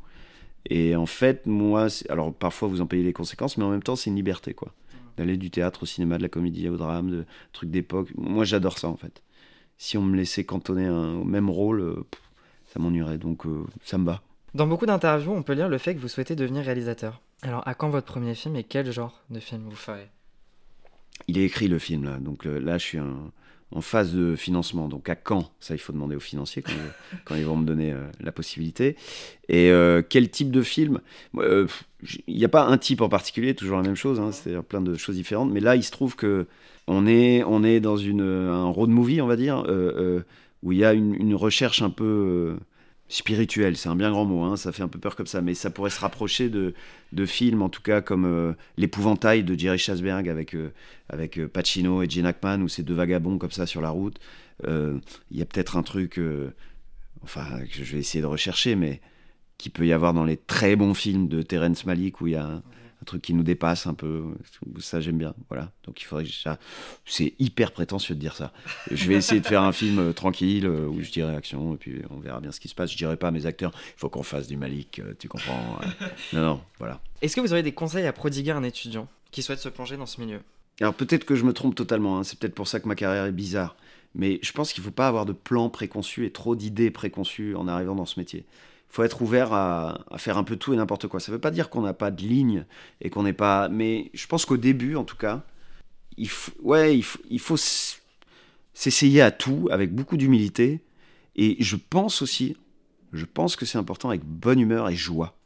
Speaker 2: Et en fait, moi, alors parfois vous en payez les conséquences, mais en même temps, c'est une liberté, quoi. D'aller du théâtre au cinéma, de la comédie au drame, de trucs d'époque. Moi, j'adore ça, en fait. Si on me laissait cantonner un, au même rôle, euh, ça m'ennuierait. Donc euh, ça me va.
Speaker 1: Dans beaucoup d'interviews, on peut lire le fait que vous souhaitez devenir réalisateur. Alors, à quand votre premier film et quel genre de film vous ferez?
Speaker 2: Il est écrit le film là, donc euh, là je suis en phase de financement. Donc à quand? Ça, il faut demander aux financiers (laughs) quand, ils, vont me donner euh, la possibilité. Et euh, quel type de film? Il n'y a pas un type en particulier, toujours la même chose, hein, c'est-à-dire plein de choses différentes. Mais là, il se trouve que on est, on est dans une, un road movie, on va dire, où il y a une, une recherche un peu spirituel, c'est un bien grand mot, hein, ça fait un peu peur comme ça, mais ça pourrait se rapprocher de, de films, en tout cas comme euh, L'épouvantail de Jerry Schasberg avec, euh, avec euh, Pacino et Gene Hackman, où c'est deux vagabonds comme ça sur la route. Il y a peut-être un truc, enfin, que je vais essayer de rechercher, mais qui peut y avoir dans les très bons films de Terence Malick, où il y a truc qui nous dépasse un peu. Ça, j'aime bien. Voilà. Donc, il faudrait que ça. C'est hyper prétentieux de dire ça. Je vais essayer de faire un film euh, tranquille euh, où je dirai action et puis on verra bien ce qui se passe. Je dirai pas à mes acteurs, il faut qu'on fasse du Malik, euh, tu comprends (laughs) Non, non, voilà.
Speaker 1: Est-ce que vous auriez des conseils à prodiguer à un étudiant qui souhaite se plonger dans ce milieu?
Speaker 2: Alors, peut-être que je me trompe totalement. Hein. C'est peut-être pour ça que ma carrière est bizarre. Mais je pense qu'il ne faut pas avoir de plans préconçus et trop d'idées préconçues en arrivant dans ce métier faut être ouvert à, faire un peu tout et n'importe quoi. Ça ne veut pas dire qu'on n'a pas de ligne et qu'on n'est pas. Mais je pense qu'au début, en tout cas, il ouais, il faut, s'essayer à tout avec beaucoup d'humilité. Et je pense aussi, je pense que c'est important avec bonne humeur et joie.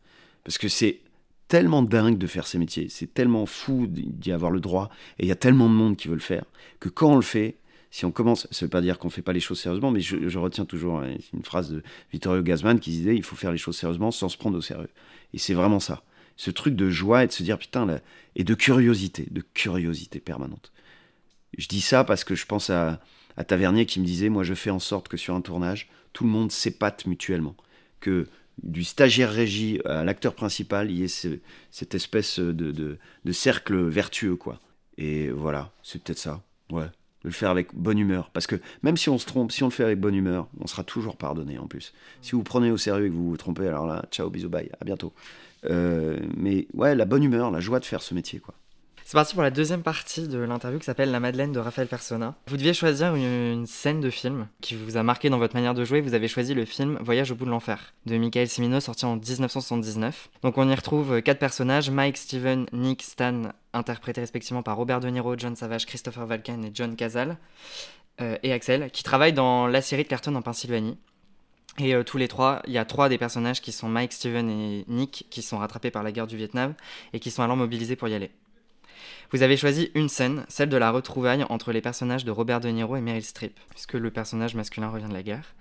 Speaker 2: Parce que c'est tellement dingue de faire ces métiers, c'est tellement fou d'y avoir le droit, et il y a tellement de monde qui veut le faire, que quand on le fait, si on commence, ça veut pas dire qu'on fait pas les choses sérieusement, mais je, retiens toujours hein, une phrase de Vittorio Gazman qui disait il faut faire les choses sérieusement sans se prendre au sérieux. Et c'est vraiment ça. Ce truc de joie et de se dire putain, et de curiosité, de curiosité permanente. Je dis ça parce que je pense à, Tavernier qui me disait moi je fais en sorte que sur un tournage, tout le monde s'épate mutuellement. Que du stagiaire régie à l'acteur principal, il y ait cette espèce de, de, de cercle vertueux, quoi. Et voilà, c'est peut-être ça. Ouais de le faire avec bonne humeur. Parce que même si on se trompe, si on le fait avec bonne humeur, on sera toujours pardonné en plus. Si vous, prenez au sérieux et que vous vous trompez, alors là, ciao, bisous, bye, à bientôt. Euh, mais ouais, la bonne humeur, la joie de faire ce métier, quoi.
Speaker 1: C'est parti pour la deuxième partie de l'interview qui s'appelle La Madeleine de Raphaël Persona. Vous deviez choisir une, scène de film qui vous a marqué dans votre manière de jouer. Vous avez choisi le film Voyage au bout de l'enfer de Michael Cimino sorti en 1979. Donc on y retrouve quatre personnages Mike, Steven, Nick, Stan, interprétés respectivement par Robert De Niro, John Savage, Christopher Walken et John Cazale, euh, et Axel, qui travaillent dans la série de Clairton en Pennsylvanie. Et euh, tous les trois, il y a trois des personnages qui sont Mike, Steven et Nick, qui sont rattrapés par la guerre du Vietnam et qui sont alors mobilisés pour y aller. Vous avez choisi une scène, celle de la retrouvaille entre les personnages de Robert De Niro et Meryl Streep, puisque le personnage masculin revient de la guerre.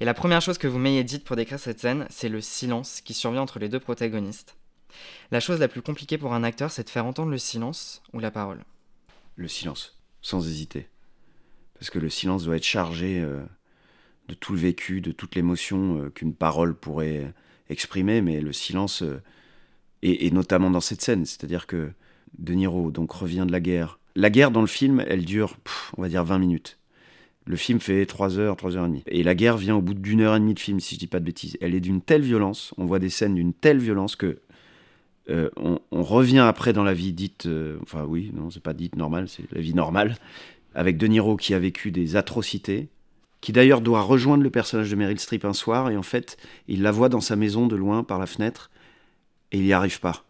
Speaker 1: Et la première chose que vous m'ayez dite pour décrire cette scène, c'est le silence qui survient entre les deux protagonistes. La chose la plus compliquée pour un acteur, c'est de faire entendre le silence ou la parole.
Speaker 2: Le silence, sans hésiter. Parce que le silence doit être chargé euh, de tout le vécu, de toute l'émotion euh, qu'une parole pourrait exprimer, mais le silence, euh, et, notamment dans cette scène, c'est-à-dire que de Niro donc revient de la guerre. La guerre dans le film, elle dure, on va dire 20 minutes. Le film fait 3 heures, 3 heures et demie. Et la guerre vient au bout d'une heure et demie de film, si je dis pas de bêtises. Elle est d'une telle violence, on voit des scènes d'une telle violence que euh, on, revient après dans la vie dite, euh, enfin oui, non, c'est pas dite normale, c'est la vie normale, avec De Niro qui a vécu des atrocités, qui d'ailleurs doit rejoindre le personnage de Meryl Streep un soir, et en fait, il la voit dans sa maison de loin par la fenêtre, et il n'y arrive pas.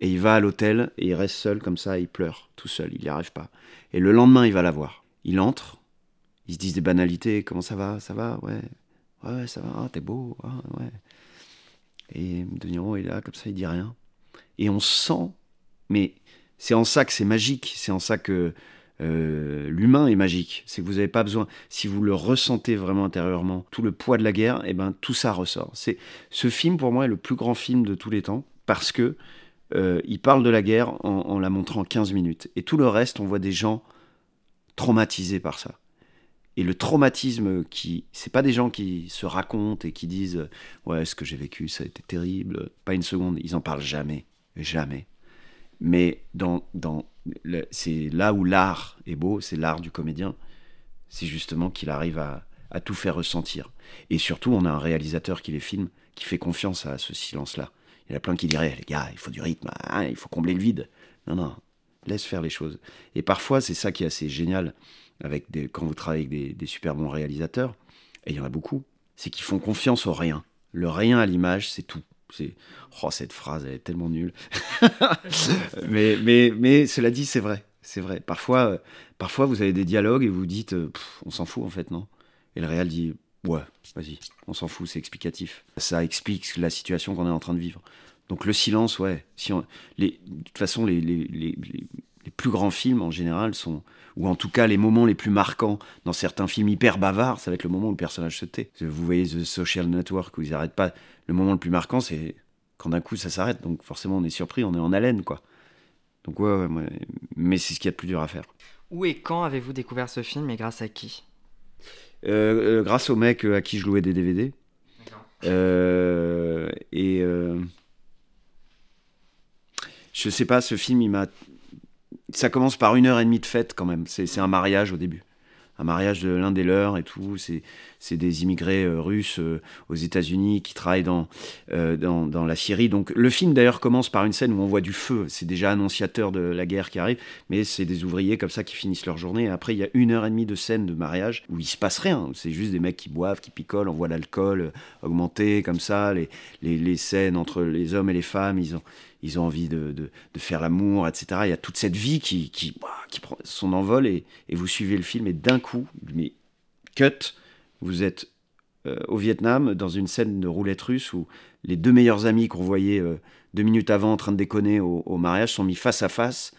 Speaker 2: Et il va à l'hôtel et il reste seul comme ça, il pleure, tout seul, il n'y arrive pas. Et le lendemain, il va la voir. Il entre, ils se disent des banalités, comment ça va, ça va, ouais, ouais, ça va, ah, t'es beau, ah, ouais. Et De Niro est là, comme ça, il dit rien. Et on sent, mais c'est en ça que c'est magique, c'est en ça que euh, l'humain est magique. C'est que vous n'avez pas besoin, si vous le ressentez vraiment intérieurement, tout le poids de la guerre, et eh ben tout ça ressort. C'est ce film pour moi est le plus grand film de tous les temps parce que euh, il parle de la guerre en, la montrant 15 minutes. Et tout le reste, on voit des gens traumatisés par ça. Et le traumatisme, qui, c'est pas des gens qui se racontent et qui disent ouais ce que j'ai vécu ça a été terrible. Pas une seconde, ils en parlent jamais, jamais. Mais dans, dans c'est là où l'art est beau, c'est l'art du comédien. C'est justement qu'il arrive à, tout faire ressentir. Et surtout, on a un réalisateur qui les filme, qui fait confiance à ce silence-là. Il y en a plein qui diraient, les gars, il faut du rythme, hein, il faut combler le vide. Non, non, laisse faire les choses. Et parfois, c'est ça qui est assez génial avec des, quand vous travaillez avec des, super bons réalisateurs, et il y en a beaucoup, c'est qu'ils font confiance au rien. Le rien à l'image, c'est tout. Oh cette phrase elle est tellement nulle. (laughs) mais mais mais cela dit c'est vrai, c'est vrai. Parfois euh, parfois vous avez des dialogues et vous dites euh, on s'en fout en fait non? Et le réel dit Ouais, vas-y, on s'en fout, c'est explicatif. Ça explique la situation qu'on est en train de vivre. Donc le silence, ouais. Si les, de toute façon, les, les, les, plus grands films en général sont, ou en tout cas les moments les plus marquants dans certains films hyper bavards, ça va être le moment où le personnage se tait. Vous voyez The Social Network où ils n'arrêtent pas. Le moment le plus marquant, c'est quand d'un coup ça s'arrête. Donc forcément, on est surpris, on est en haleine, quoi. Donc ouais, ouais mais c'est ce qu'il y a de plus dur à faire.
Speaker 1: Où et quand avez-vous découvert ce film et grâce à qui?
Speaker 2: Euh, euh, grâce au mec euh, à qui je louais des DVD. et je sais pas, ce film, il m'a. Ça commence par une heure et demie de fête quand même. C'est un mariage au début un mariage de l'un des leurs et tout. C'est des immigrés euh, russes euh, aux États-Unis qui travaillent euh, dans, dans, la Syrie. Donc le film d'ailleurs commence par une scène où on voit du feu. C'est déjà annonciateur de la guerre qui arrive, mais c'est des ouvriers comme ça qui finissent leur journée. Après, il y a une heure et demie de scène de mariage où il se passe rien. C'est juste des mecs qui boivent, qui picolent, on voit l'alcool augmenter comme ça, les, les, les scènes entre les hommes et les femmes. Ils ont ils ont envie de, de, faire l'amour, etc. Il y a toute cette vie qui, qui, qui prend son envol et, et, vous suivez le film et d'un coup, mais cut, vous êtes euh, au Vietnam dans une scène de roulette russe où les deux meilleurs amis qu'on voyait euh, deux minutes avant en train de déconner au, mariage sont mis face à face.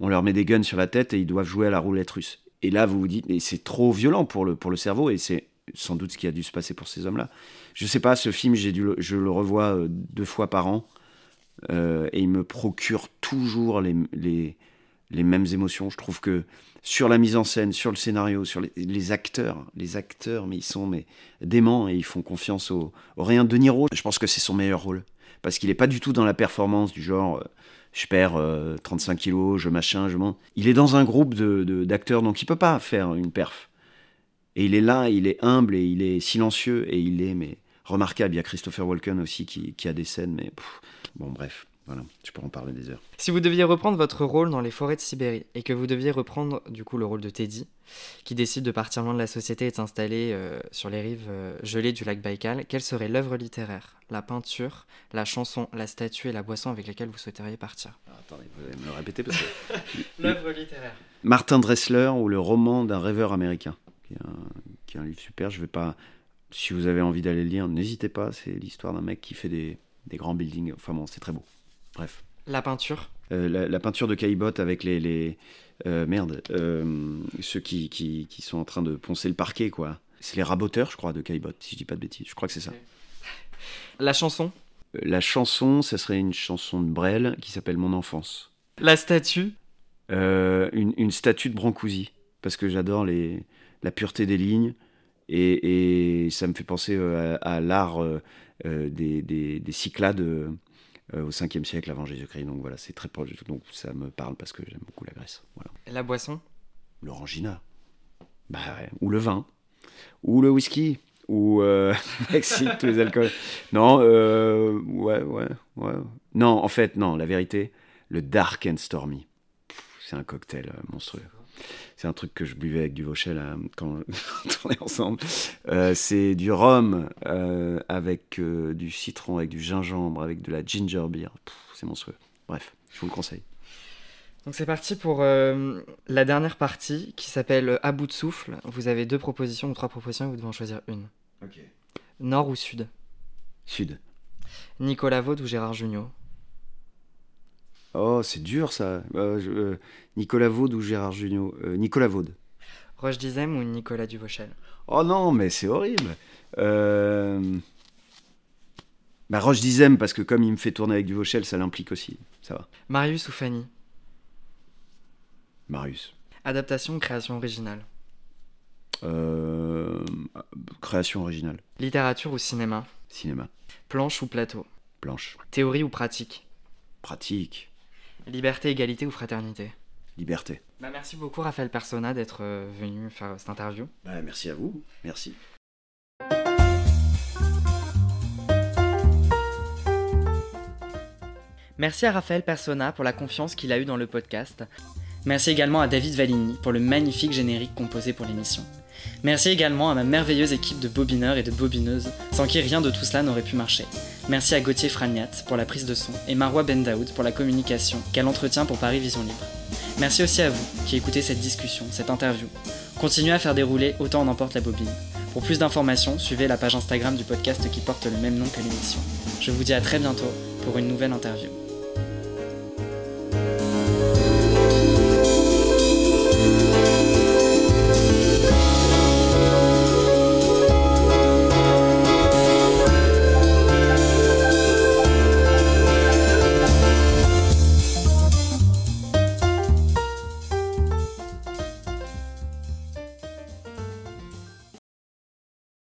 Speaker 2: On leur met des guns sur la tête et ils doivent jouer à la roulette russe. Et là, vous vous dites, mais c'est trop violent pour le, pour le cerveau, et c'est sans doute ce qui a dû se passer pour ces hommes-là. Je sais pas, ce film, j'ai dû je le revois euh, deux fois par an, euh, et il me procure toujours les, les, les mêmes émotions. Je trouve que sur la mise en scène, sur le scénario, sur les, acteurs, les acteurs, mais ils sont mais, déments et ils font confiance au, au rien. De Niro, je pense que c'est son meilleur rôle. Parce qu'il n'est pas du tout dans la performance du genre, euh, je perds euh, 35 kilos, je machin, je monte. Il est dans un groupe de- de- d'acteurs, donc il peut pas faire une perf. Et il est là, il est humble et il est silencieux et il est mais remarquable. Il y a Christopher Walken aussi qui, qui a des scènes, mais bon bref, voilà, je peux en parler des heures.
Speaker 1: Si vous deviez reprendre votre rôle dans les forêts de Sibérie et que vous deviez reprendre du coup le rôle de Teddy, qui décide de partir loin de la société et de s'installer euh, sur les rives euh, gelées du lac Baïkal, quelle serait l'œuvre littéraire, la peinture, la chanson, la statue et la boisson avec lesquelles vous souhaiteriez partir?
Speaker 2: Attendez, vous allez me le répéter parce que (laughs)
Speaker 1: L'œuvre littéraire.
Speaker 2: Martin Dressler ou le roman d'un rêveur américain, qui est un, qui est un livre super. Je vais pas. Si vous avez envie d'aller le lire, n'hésitez pas. C'est l'histoire d'un mec qui fait des, des grands buildings. Enfin bon, c'est très beau. Bref.
Speaker 1: La peinture.
Speaker 2: Euh, la, la peinture de Caillebotte avec les. les euh, merde. euh, ceux qui, qui, qui sont en train de poncer le parquet, quoi. C'est les raboteurs, je crois, de Caillebotte, si je dis pas de bêtises. Je crois que c'est ça.
Speaker 1: La chanson.
Speaker 2: La chanson, ça serait une chanson de Brel qui s'appelle Mon enfance.
Speaker 1: La statue.
Speaker 2: Une, une statue de Brancusi, parce que j'adore les, la pureté des lignes, et, et ça me fait penser à, à l'art des, des, des Cyclades euh, euh, au 5e siècle avant Jésus-Christ. Donc voilà, c'est très proche, donc ça me parle parce que j'aime beaucoup la Grèce. Voilà.
Speaker 1: La boisson?
Speaker 2: L'orangina, bah, ouais. ou le vin, ou le whisky, ou euh, (laughs) Mexique, tous les alcools. Non, euh, ouais, ouais, ouais. Non, en fait, non, la vérité, le Dark and Stormy. C'est un cocktail euh, monstrueux. C'est un truc que je buvais avec du Vauchel euh, quand, (laughs) quand on est ensemble. Euh, c'est du rhum euh, avec euh, du citron, avec du gingembre, avec de la ginger beer. C'est monstrueux. Bref, je vous le conseille.
Speaker 1: Donc c'est parti pour euh, la dernière partie qui s'appelle À bout de souffle. Vous avez deux propositions ou trois propositions et vous devez en choisir une. Nord ou sud?
Speaker 2: Sud.
Speaker 1: Nicolas Vaud ou Gérard Jugnot?
Speaker 2: Oh, c'est dur ça. Euh, je- euh, Nicolas Vaud ou Gérard Jugnot? Euh, Nicolas Vaud.
Speaker 1: Roche Dizem ou Nicolas Duvauchel?
Speaker 2: Oh non, mais c'est horrible. Bah, Roche Dizem, parce que comme il me fait tourner avec du Vauchel, ça l'implique aussi. Ça va.
Speaker 1: Marius ou Fanny?
Speaker 2: Marius.
Speaker 1: Adaptation ou création originale?
Speaker 2: Euh, Création originale.
Speaker 1: Littérature ou cinéma?
Speaker 2: Cinéma.
Speaker 1: Planche ou plateau?
Speaker 2: Planche.
Speaker 1: Théorie ou pratique?
Speaker 2: Pratique.
Speaker 1: Liberté, égalité ou fraternité
Speaker 2: Liberté.
Speaker 1: bah, Merci beaucoup Raphaël Persona d'être euh, venu faire cette interview.
Speaker 2: Bah, merci à vous. Merci.
Speaker 1: Merci à Raphaël Persona pour la confiance qu'il a eue dans le podcast. Merci également à David Valigny pour le magnifique générique composé pour l'émission. Merci également à ma merveilleuse équipe de bobineurs et de bobineuses, sans qui rien de tout cela n'aurait pu marcher. Merci à Gauthier Fragnat pour la prise de son et Marwa Bendaoud pour la communication qu'elle entretient pour Paris Vision Libre. Merci aussi à vous qui écoutez cette discussion, cette interview. Continuez à faire dérouler autant en emporte la bobine. Pour plus d'informations, suivez la page Instagram du podcast qui porte le même nom que l'émission. Je vous dis à très bientôt pour une nouvelle interview.